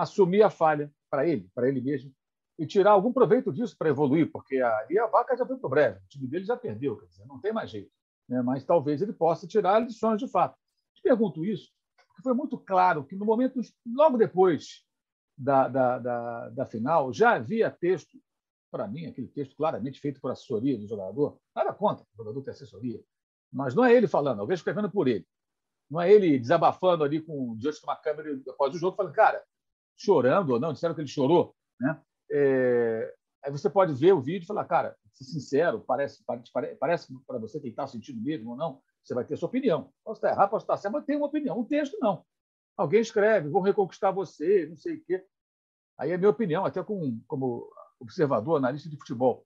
assumir a falha para ele, para ele mesmo, e tirar algum proveito disso para evoluir, porque ali a vaca já foi para o breve, o time dele já perdeu, quer dizer, não tem mais jeito. Né? Mas talvez ele possa tirar lições de fato. Te pergunto isso, porque foi muito claro que no momento, logo depois da, da, da, da final, já havia texto, para mim, aquele texto claramente feito por assessoria do jogador, nada contra o jogador ter assessoria, mas não é ele falando, alguém escrevendo por ele. Não é ele desabafando ali com, diante de uma câmera após o jogo, falando, cara, chorando ou não, disseram que ele chorou. Né? É, aí você pode ver o vídeo e falar, cara, sincero, parece, parece, parece para você que está sentindo mesmo ou não, você vai ter sua opinião. Posso estar errado, posso estar certo, mas tem uma opinião. O texto, não. Alguém escreve, vou reconquistar você, não sei o quê. Aí é minha opinião, até com, como observador, analista de futebol.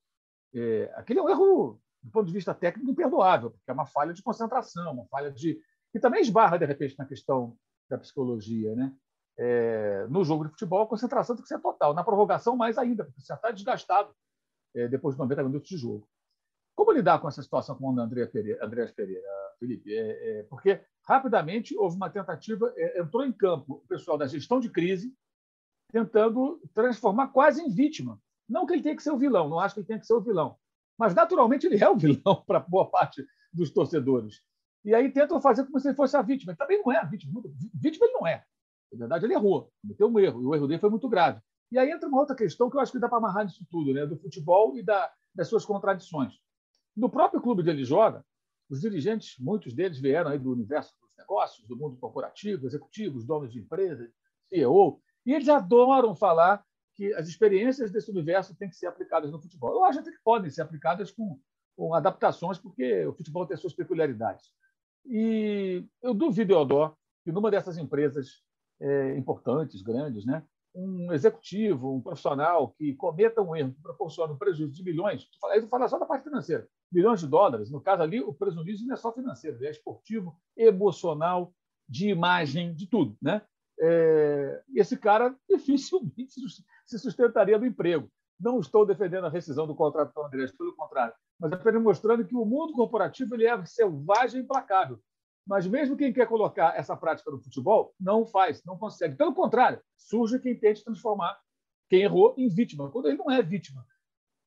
É, aquele é um erro, do ponto de vista técnico, imperdoável, porque é uma falha de concentração, uma falha de que também esbarra, de repente, na questão da psicologia. Né? É, no jogo de futebol, a concentração tem que ser total. Na prorrogação, mais ainda, porque você já está desgastado é, depois de 90 minutos de jogo. Como lidar com essa situação, como o André Pereira, Andrés Pereira, Felipe? É, é, porque rapidamente houve uma tentativa, é, entrou em campo o pessoal da gestão de crise, tentando transformar quase em vítima. Não que ele tenha que ser o vilão, não acho que ele tenha que ser o vilão, mas naturalmente ele é o vilão para boa parte dos torcedores. E aí tentam fazer como se ele fosse a vítima. Ele também não é a vítima. Vítima ele não é. Na verdade, ele errou, cometeu um erro, e o erro dele foi muito grave. E aí entra uma outra questão que eu acho que dá para amarrar nisso tudo, né? do futebol e da, das suas contradições. No próprio clube onde ele joga, os dirigentes, muitos deles vieram aí do universo dos negócios, do mundo corporativo, executivos, donos de empresas, CEO, e eles adoram falar que as experiências desse universo têm que ser aplicadas no futebol. Eu acho até que podem ser aplicadas com, com adaptações, porque o futebol tem suas peculiaridades. E eu duvido, Eodó, que numa dessas empresas é, importantes, grandes, né, um executivo, um profissional que cometa um erro que proporciona um prejuízo de milhões, aí eu falo só da parte financeira, milhões de dólares, no caso ali, o prejuízo não é só financeiro, é esportivo, emocional, de imagem, de tudo. Né? É, esse cara dificilmente se sustentaria no emprego. Não estou defendendo a rescisão do contrato com Andrés, pelo contrário, mas apenas mostrando que o mundo corporativo ele é selvagem e implacável. Mas mesmo quem quer colocar essa prática no futebol, não faz, não consegue. Pelo contrário, surge quem tente transformar quem errou em vítima, quando ele não é vítima.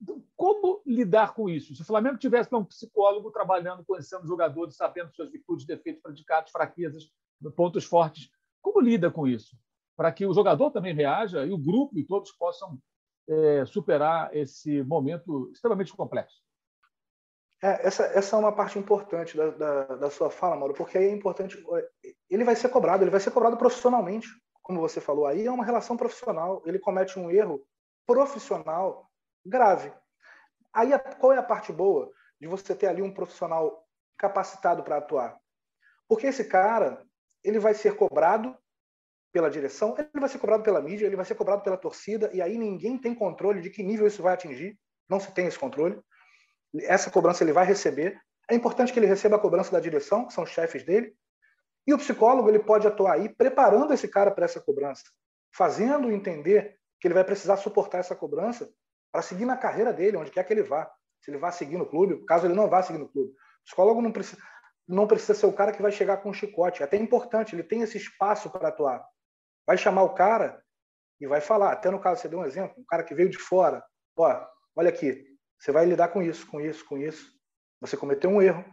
Então, como lidar com isso? Se o Flamengo tivesse um psicólogo trabalhando, conhecendo jogadores, sabendo suas virtudes, defeitos, predicados, fraquezas, pontos fortes, como lida com isso? Para que o jogador também reaja e o grupo e todos possam é, superar esse momento extremamente complexo. É, essa, essa é uma parte importante da, da, da, sua fala, Mauro, porque aí é importante. Ele vai ser cobrado, ele vai ser cobrado profissionalmente, como você falou. Aí é uma relação profissional. Ele comete um erro profissional grave. Aí qual é a parte boa de você ter ali um profissional capacitado para atuar? Porque esse cara ele vai ser cobrado pela direção, ele vai ser cobrado pela mídia, ele vai ser cobrado pela torcida, e aí ninguém tem controle de que nível isso vai atingir. Não se tem esse controle essa cobrança ele vai receber. É importante que ele receba a cobrança da direção, que são os chefes dele. E o psicólogo ele pode atuar aí preparando esse cara para essa cobrança, fazendo entender que ele vai precisar suportar essa cobrança para seguir na carreira dele, onde quer que ele vá. Se ele vai seguir no clube, caso ele não vá seguir no clube. O psicólogo não precisa, não precisa ser o cara que vai chegar com um chicote. É até importante, ele tem esse espaço para atuar. Vai chamar o cara e vai falar. Até no caso, você deu um exemplo, um cara que veio de fora. Ó, olha aqui, você vai lidar com isso, com isso, com isso. Você cometeu um erro.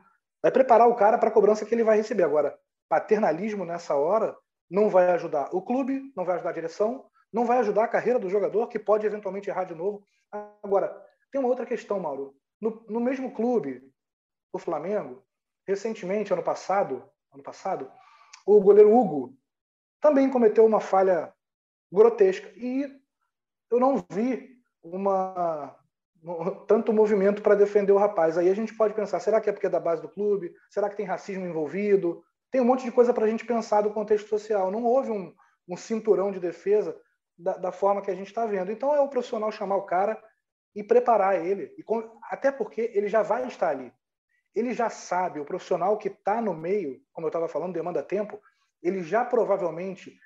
Vai preparar o cara para a cobrança que ele vai receber. Agora, paternalismo nessa hora não vai ajudar o clube, não vai ajudar a direção, não vai ajudar a carreira do jogador, que pode eventualmente errar de novo. Agora, tem uma outra questão, Mauro. No, no mesmo clube, o Flamengo, recentemente, ano passado, ano passado, o goleiro Hugo também cometeu uma falha grotesca. E eu não vi uma tanto movimento para defender o rapaz. Aí a gente pode pensar, será que é porque é da base do clube? Será que tem racismo envolvido? Tem um monte de coisa para a gente pensar do contexto social. Não houve um, um cinturão de defesa da, da, forma que a gente está vendo. Então é o profissional chamar o cara e preparar ele. E com, até porque ele já vai estar ali. Ele já sabe, o profissional que está no meio, como eu estava falando, demanda tempo, ele já provavelmente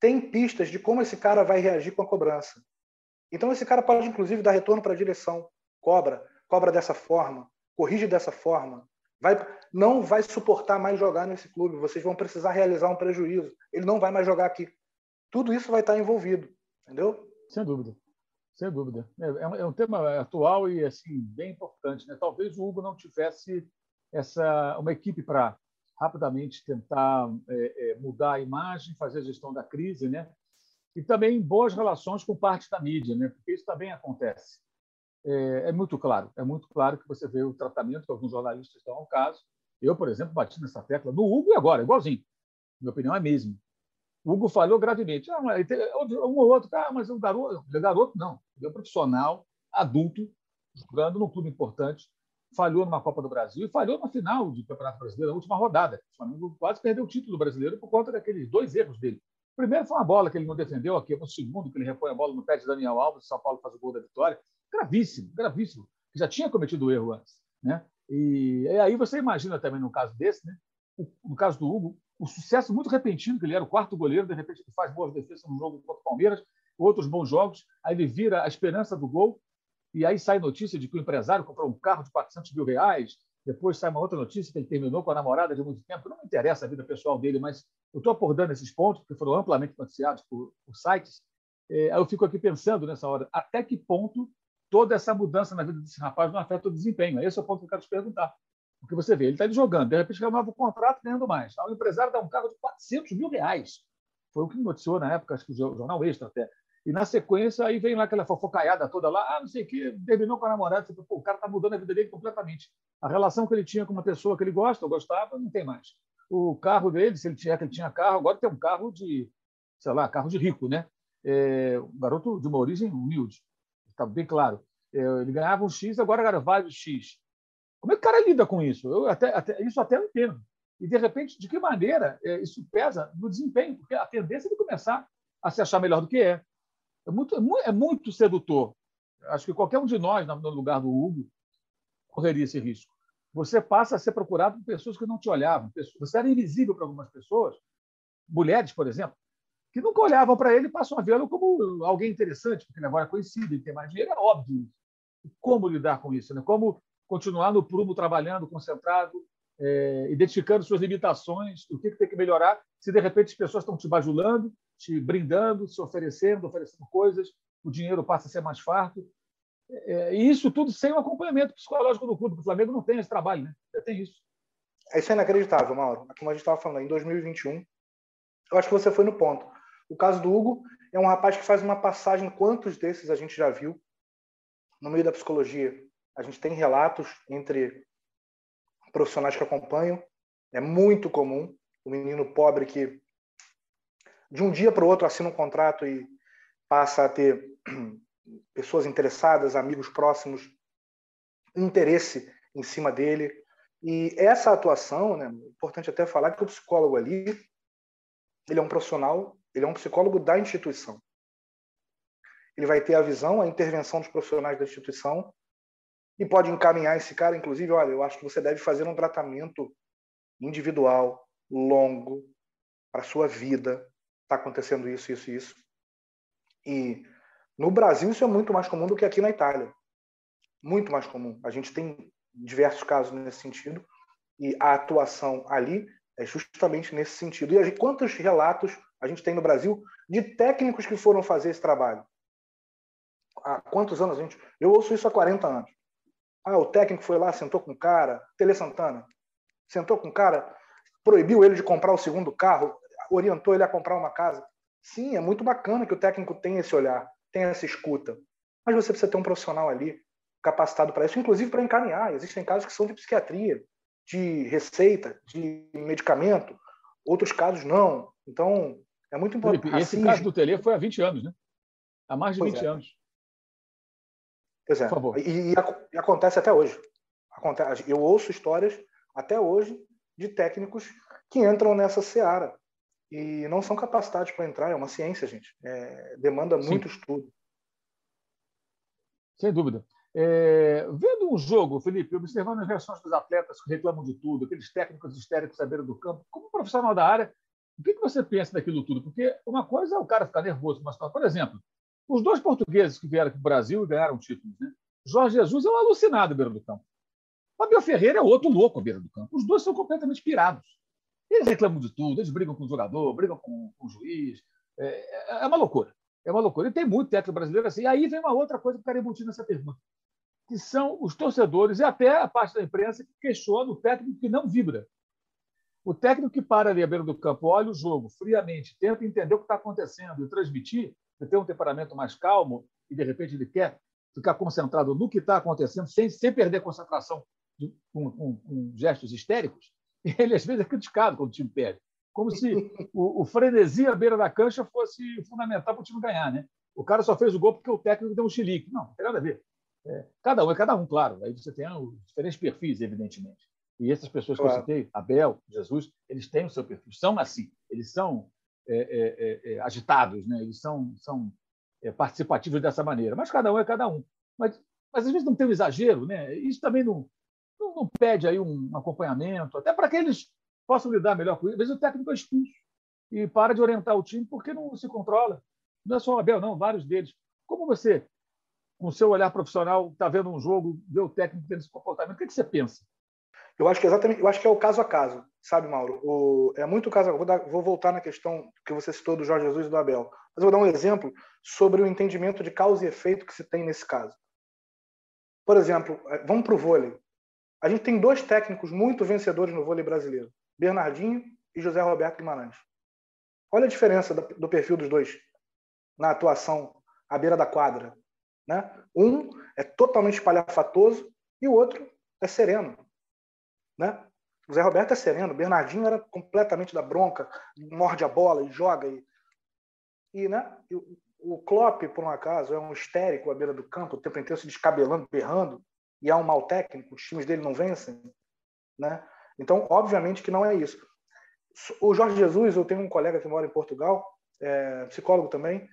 tem pistas de como esse cara vai reagir com a cobrança. Então esse cara pode inclusive dar retorno para a direção, cobra, cobra dessa forma, corrige dessa forma, vai, não vai suportar mais jogar nesse clube, vocês vão precisar realizar um prejuízo, ele não vai mais jogar aqui. Tudo isso vai estar envolvido, entendeu? Sem dúvida, sem dúvida. É, é um, é um tema atual e assim bem importante. Né? Talvez o Hugo não tivesse essa uma equipe para rapidamente tentar é, é, mudar a imagem, fazer a gestão da crise, né? E também boas relações com parte da mídia, né? porque isso também acontece. É, é, muito claro, é muito claro que você vê o tratamento que alguns jornalistas dão ao caso. Eu, por exemplo, bati nessa tecla no Hugo e agora, igualzinho. Minha opinião é a mesma. O Hugo falhou gravemente. Ah, um ou outro, ah, mas o garoto, ele é garoto, não. Ele é um profissional, adulto, jogando num clube importante, falhou numa Copa do Brasil e falhou na final do Campeonato Brasileiro, na última rodada. O Flamengo quase perdeu o título brasileiro por conta daqueles dois erros dele. Primeiro foi uma bola que ele não defendeu aqui, no segundo que ele repõe a bola no pé de Daniel Alves, São Paulo faz o gol da vitória. Gravíssimo, gravíssimo. Já tinha cometido o erro antes. Né? E, e aí você imagina também, no caso desse, né? no caso do Hugo, o sucesso muito repentino, que ele era o quarto goleiro, de repente ele faz boas defesas no jogo contra o Palmeiras, outros bons jogos, aí ele vira a esperança do gol, e aí sai notícia de que o empresário comprou um carro de 400 mil reais, depois sai uma outra notícia que ele terminou com a namorada de muito tempo. Não me interessa a vida pessoal dele, mas eu estou abordando esses pontos, porque foram amplamente noticiados por, por sites. É, eu fico aqui pensando nessa hora, até que ponto toda essa mudança na vida desse rapaz não afeta o desempenho? Esse é o ponto que eu quero te perguntar. Porque você vê, ele está jogando, de repente renova o contrato ganhando mais. O empresário dá um carro de 400 mil reais. Foi o que noticiou na época, acho que o Jornal Extra até. E na sequência, aí vem lá aquela fofocaiada toda lá, ah, não sei o quê, terminou com a namorada, tipo, Pô, o cara está mudando a vida dele completamente. A relação que ele tinha com uma pessoa que ele gosta ou gostava, não tem mais. O carro dele, se ele tinha que ele tinha carro, agora tem um carro de, sei lá, carro de rico, né? É, um garoto de uma origem humilde, está bem claro. É, ele ganhava um X, agora ganha vários X. Como é que o cara lida com isso? Eu até, até, isso até eu entendo. E, de repente, de que maneira é, isso pesa no desempenho? Porque a tendência é de começar a se achar melhor do que é, é muito, é muito sedutor. Acho que qualquer um de nós, no lugar do Hugo, correria esse risco. Você passa a ser procurado por pessoas que não te olhavam. Você era invisível para algumas pessoas, mulheres, por exemplo, que nunca olhavam para ele e passam a vê-lo como alguém interessante, porque ele agora é conhecido e tem mais dinheiro. É óbvio. Como lidar com isso? Né? Como continuar no prumo, trabalhando, concentrado, é, identificando suas limitações, o que, que tem que melhorar, se de repente as pessoas estão te bajulando, te brindando, se oferecendo, oferecendo coisas, o dinheiro passa a ser mais farto. É, e isso tudo sem o acompanhamento psicológico do clube. O Flamengo não tem esse trabalho, né? Tem isso. É isso é inacreditável, Mauro. Como a gente estava falando, em 2021, eu acho que você foi no ponto. O caso do Hugo é um rapaz que faz uma passagem. Quantos desses a gente já viu? No meio da psicologia, a gente tem relatos entre profissionais que acompanham. É muito comum o menino pobre que de um dia para o outro assina um contrato e passa a ter pessoas interessadas, amigos próximos, interesse em cima dele. E essa atuação, né, importante até falar que o psicólogo ali, ele é um profissional, ele é um psicólogo da instituição. Ele vai ter a visão, a intervenção dos profissionais da instituição e pode encaminhar esse cara, inclusive, olha, eu acho que você deve fazer um tratamento individual, longo, para a sua vida, está acontecendo isso, isso isso. E no Brasil isso é muito mais comum do que aqui na Itália. Muito mais comum. A gente tem diversos casos nesse sentido e a atuação ali é justamente nesse sentido. E gente, quantos relatos a gente tem no Brasil de técnicos que foram fazer esse trabalho? Há quantos anos a gente? Eu ouço isso há 40 anos. Ah, o técnico foi lá, sentou com o cara, Tele Santana, sentou com o cara, proibiu ele de comprar o segundo carro, orientou ele a comprar uma casa. Sim, é muito bacana que o técnico tenha esse olhar, tenha essa escuta. Mas você precisa ter um profissional ali capacitado para isso, inclusive para encaminhar. Existem casos que são de psiquiatria, de receita, de medicamento, outros casos não. Então, é muito importante. Esse caso do Tele foi há 20 anos, né? Há mais de pois 20 é. anos. Pois é. E, e, e, acontece até hoje. Acontece, eu ouço histórias até hoje de técnicos que entram nessa seara e não são capacitados para entrar. É uma ciência, gente. É, demanda Sim. muito estudo. Sem dúvida. É, vendo um jogo, Felipe, observando as reações dos atletas que reclamam de tudo, aqueles técnicos histéricos à beira do campo, como profissional da área, o que, que você pensa daquilo tudo? Porque uma coisa é o cara ficar nervoso mas Por exemplo, os dois portugueses que vieram para o Brasil e ganharam títulos, né? Jorge Jesus é um alucinado à beira do campo. Fabio Ferreira é outro louco à beira do campo. Os dois são completamente pirados. Eles reclamam de tudo, eles brigam com o jogador, brigam com, com o juiz. É, é, uma loucura. É uma loucura. E tem muito técnico brasileiro assim. E aí vem uma outra coisa que eu quero embutir nessa pergunta, que são os torcedores e até a parte da imprensa que questiona o técnico que não vibra. O técnico que para ali à beira do campo, olha o jogo friamente, tenta entender o que está acontecendo e transmitir, ele tem um temperamento mais calmo e, de repente, ele quer ficar concentrado no que está acontecendo, sem, sem perder a concentração de, com, com, com gestos histéricos, ele às vezes é criticado quando o time perde. Como se o, o frenesi à beira da cancha fosse fundamental para o time ganhar. Né? O cara só fez o gol porque o técnico deu um chilique. Não, não tem nada a ver. É, cada um é cada um, claro. Aí você tem os diferentes perfis, evidentemente. E essas pessoas claro. que eu citei, Abel, Jesus, eles têm o seu perfil. São assim. Eles são é, é, é, é agitados, né? eles são, são é, participativos dessa maneira. Mas cada um é cada um. Mas, mas às vezes não tem um exagero. Né? Isso também não, não, não pede aí um acompanhamento, até para aqueles possam lidar melhor com isso. Às vezes o técnico é expulso e para de orientar o time porque não se controla. Não é só o Abel, não, vários deles. Como você, com seu olhar profissional, está vendo um jogo, vê o técnico tendo esse comportamento, o que, é que você pensa? Eu acho que exatamente, eu acho que é o caso a caso, sabe, Mauro? O, é muito caso. Vou, dar, vou voltar na questão que você citou do Jorge Jesus e do Abel. Mas eu vou dar um exemplo sobre o entendimento de causa e efeito que se tem nesse caso. Por exemplo, é, vamos para o vôlei. A gente tem dois técnicos muito vencedores no vôlei brasileiro: Bernardinho e José Roberto Guimarães. Olha a diferença do perfil dos dois na atuação à beira da quadra. Né? Um é totalmente espalhafatoso e o outro é sereno. Né? O Zé Roberto é sereno, o Bernardinho era completamente da bronca, morde a bola e joga. E, e, né? E o Klopp, por um acaso, é um histérico à beira do campo, o tempo inteiro se descabelando, berrando, e é um mau técnico, os times dele não vencem. Né? Então, obviamente que não é isso. O Jorge Jesus, eu tenho um colega que mora em Portugal, é, psicólogo também,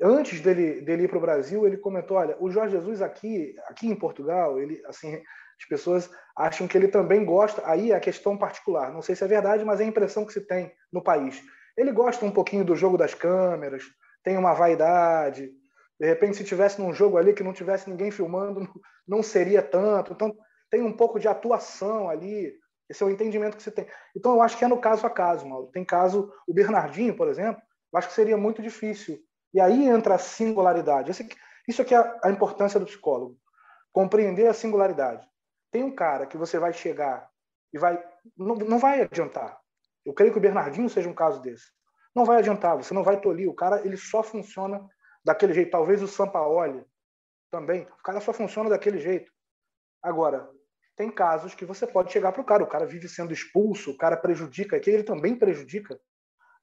antes dele, dele ir para o Brasil, ele comentou: olha, o Jorge Jesus aqui, aqui em Portugal, ele, assim, as pessoas acham que ele também gosta. Aí é a questão particular, não sei se é verdade, mas é a impressão que se tem no país. Ele gosta um pouquinho do jogo das câmeras, tem uma vaidade. De repente, se tivesse num jogo ali que não tivesse ninguém filmando, não seria tanto. Então, tem um pouco de atuação ali. Esse é o entendimento que se tem. Então, eu acho que é no caso a caso, Mauro. Tem caso, o Bernardinho, por exemplo, eu acho que seria muito difícil e aí entra a singularidade. Isso aqui é a importância do psicólogo. Compreender a singularidade. Tem um cara que você vai chegar e vai. Não, não vai adiantar. Eu creio que o Bernardinho seja um caso desse. Não vai adiantar, você não vai tolir. O cara ele só funciona daquele jeito. Talvez o Sampaoli também. O cara só funciona daquele jeito. Agora, tem casos que você pode chegar para o cara. O cara vive sendo expulso, o cara prejudica aqui, ele também prejudica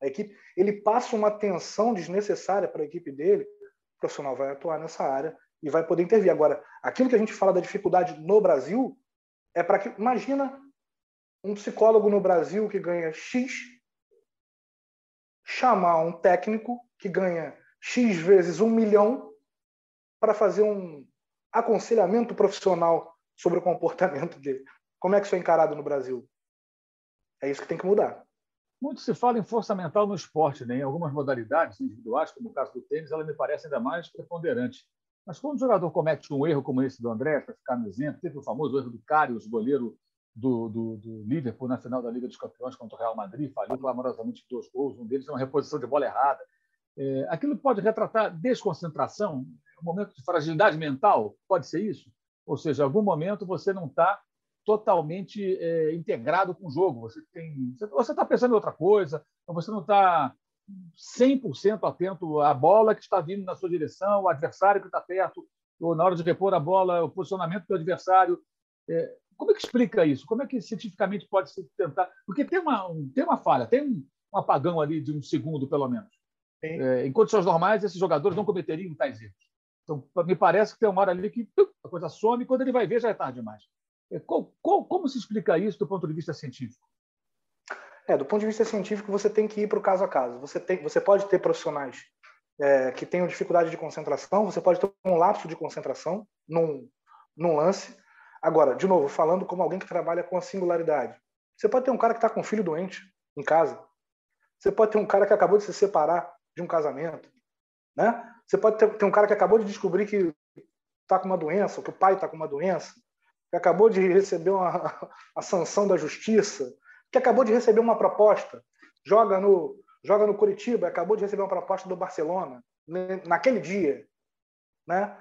a equipe, ele passa uma tensão desnecessária para a equipe dele, o profissional vai atuar nessa área e vai poder intervir. Agora, aquilo que a gente fala da dificuldade no Brasil é para que. Imagina um psicólogo no Brasil que ganha X chamar um técnico que ganha X vezes um milhão para fazer um aconselhamento profissional sobre o comportamento dele. Como é que isso é encarado no Brasil? É isso que tem que mudar. Muito se fala em força mental no esporte, né? em algumas modalidades individuais, como o caso do tênis, ela me parece ainda mais preponderante. Mas quando o jogador comete um erro como esse do André, para ficar no exemplo, teve o famoso erro do Karius, goleiro do, do, do, Liverpool na final da Liga dos Campeões contra o Real Madrid, falhou clamorosamente dois gols, um deles é uma reposição de bola errada. É, aquilo pode retratar desconcentração, um momento de fragilidade mental, pode ser isso? Ou seja, em algum momento você não está totalmente é, integrado com o jogo. Você tem, você está pensando em outra coisa, você não está 100% atento à bola que está vindo na sua direção, o adversário que está perto, ou na hora de repor a bola, o posicionamento do adversário. É, como é que explica isso? Como é que cientificamente pode se tentar? Porque tem uma, tem uma falha, tem um, um apagão ali de um segundo, pelo menos. É, em condições normais, esses jogadores não cometeriam tais erros. Então, me parece que tem uma hora ali que a coisa some e quando ele vai ver já é tarde demais. É, qual, qual, como se explica isso do ponto de vista científico? É, do ponto de vista científico, você tem que ir para o caso a caso. Você, tem, você pode ter profissionais é, que tenham dificuldade de concentração, você pode ter um lapso de concentração num, num lance. Agora, de novo, falando como alguém que trabalha com a singularidade. Você pode ter um cara que está com um filho doente em casa. Você pode ter um cara que acabou de se separar de um casamento. Né? Você pode ter, ter um cara que acabou de descobrir que está com uma doença, ou que o pai está com uma doença que acabou de receber uma, a sanção da justiça, que acabou de receber uma proposta, joga no, joga no Curitiba, acabou de receber uma proposta do Barcelona, né, naquele dia. Né?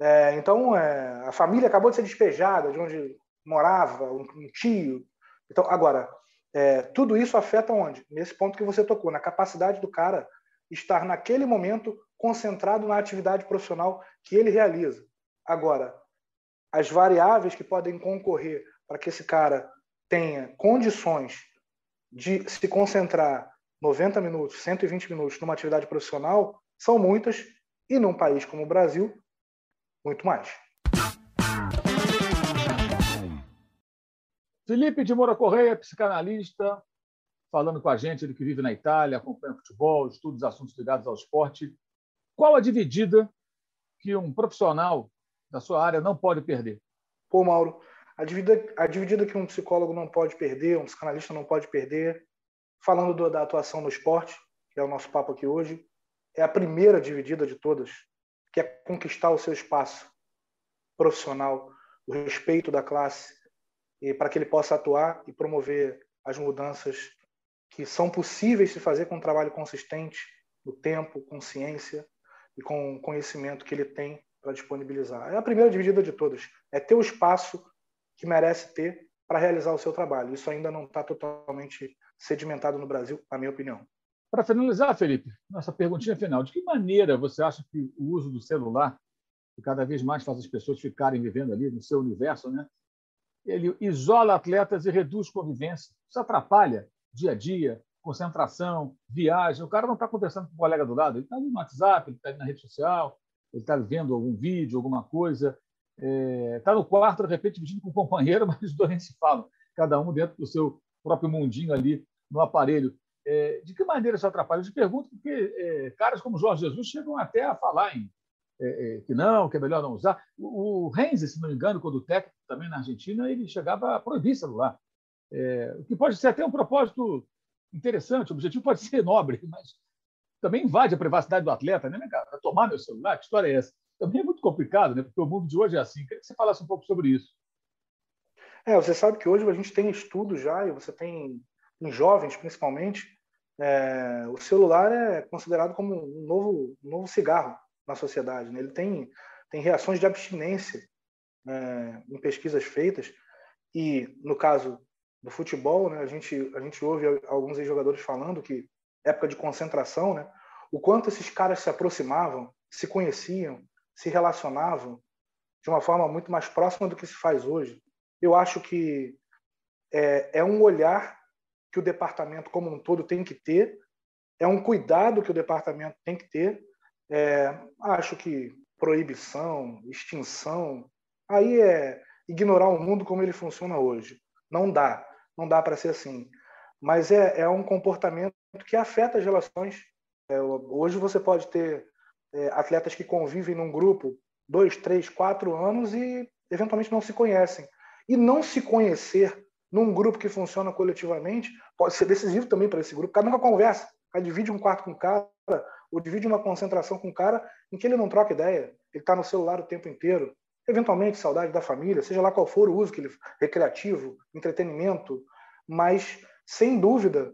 É, então, é, a família acabou de ser despejada de onde morava, um, um tio. Então, agora, é, tudo isso afeta onde? Nesse ponto que você tocou, na capacidade do cara estar naquele momento concentrado na atividade profissional que ele realiza. Agora, as variáveis que podem concorrer para que esse cara tenha condições de se concentrar 90 minutos, 120 minutos numa atividade profissional são muitas e num país como o Brasil, muito mais. Felipe de Moura Correia, psicanalista, falando com a gente, ele que vive na Itália, acompanha futebol, estuda os assuntos ligados ao esporte. Qual a dividida que um profissional da sua área não pode perder? Pô, Mauro, A dividida, a dividida que um psicólogo não pode perder, um psicanalista não pode perder, falando do, da atuação no esporte, que é o nosso papo aqui hoje, é a primeira dividida de todas, que é conquistar o seu espaço profissional, o respeito da classe, para que ele possa atuar e promover as mudanças que são possíveis de fazer com um trabalho consistente, no tempo, com ciência e com o conhecimento que ele tem para disponibilizar. É a primeira dividida de todas. É ter o espaço que merece ter para realizar o seu trabalho. Isso ainda não está totalmente sedimentado no Brasil, na minha opinião. Para finalizar, Felipe, nossa perguntinha final: de que maneira você acha que o uso do celular, que cada vez mais faz as pessoas ficarem vivendo ali no seu universo, né? ele isola atletas e reduz convivência? Isso atrapalha dia a dia, concentração, viagem. O cara não está conversando com o colega do lado, ele está no WhatsApp, ele está na rede social, ele está vendo algum vídeo, alguma coisa. Está é, tá no quarto, de repente, dividindo com o companheiro, mas os dois se falam, cada um dentro do seu próprio mundinho ali no aparelho. É, de que maneira isso atrapalha? Eu te pergunto porque é, caras como Jorge Jesus chegam até a falar em é, é, que não, que é melhor não usar. O, o Renzi, se não me engano, quando o técnico também na Argentina, ele chegava a proibir celular. É, o que pode ser até um propósito interessante, o objetivo pode ser nobre, mas também invade a privacidade do atleta, né, cara? Tomar meu celular, que história é essa? Também é muito complicado, né? Porque o mundo de hoje é assim. Queria que você falasse um pouco sobre isso. É, você sabe que hoje a gente tem estudos já, e você tem em jovens principalmente, é, o celular é considerado como um novo, um novo cigarro na sociedade. Né? Ele tem, tem reações de abstinência é, em pesquisas feitas, e no caso do futebol, né, a, gente, a gente ouve alguns jogadores falando que época de concentração, né, o quanto esses caras se aproximavam, se conheciam, se relacionavam de uma forma muito mais próxima do que se faz hoje. Eu acho que é, é um olhar que o departamento como um todo tem que ter, é um cuidado que o departamento tem que ter. É, acho que proibição, extinção, aí é ignorar o mundo como ele funciona hoje. Não dá, não dá para ser assim. Mas é, é um comportamento que afeta as relações. É, hoje você pode ter é, atletas que convivem num grupo dois, três, quatro anos e eventualmente não se conhecem. E não se conhecer num grupo que funciona coletivamente pode ser decisivo também para esse grupo. Cada um conversa, cada divide um quarto com o cara, ou divide uma concentração com o cara em que ele não troca ideia, ele está no celular o tempo inteiro. Eventualmente, saudade da família, seja lá qual for o uso que ele recreativo, entretenimento, mas sem dúvida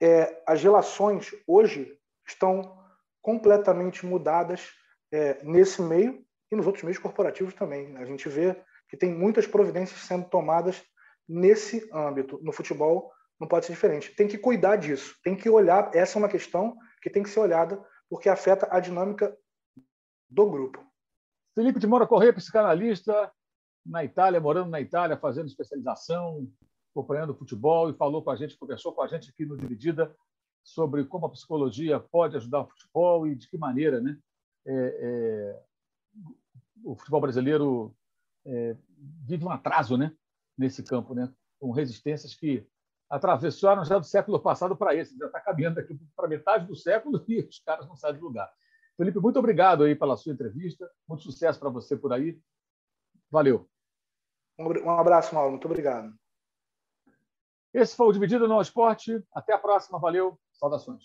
é, as relações hoje estão completamente mudadas é, nesse meio e nos outros meios corporativos também. A gente vê que tem muitas providências sendo tomadas nesse âmbito. No futebol não pode ser diferente. Tem que cuidar disso, tem que olhar. Essa é uma questão que tem que ser olhada porque afeta a dinâmica do grupo. Felipe de Moura Correia, psicanalista na Itália, morando na Itália, fazendo especialização, acompanhando futebol e falou com a gente, conversou com a gente aqui no Dividida sobre como a psicologia pode ajudar o futebol e de que maneira né, é, é, o futebol brasileiro é, vive um atraso né, nesse campo, né? com resistências que atravessaram já do século passado para esse, já está caminhando aqui para metade do século e os caras não saem do lugar. Felipe, muito obrigado aí pela sua entrevista, muito sucesso para você por aí. Valeu. Um abraço, Mauro, muito obrigado. Esse foi o Dividido no Esporte. Até a próxima, valeu, saudações.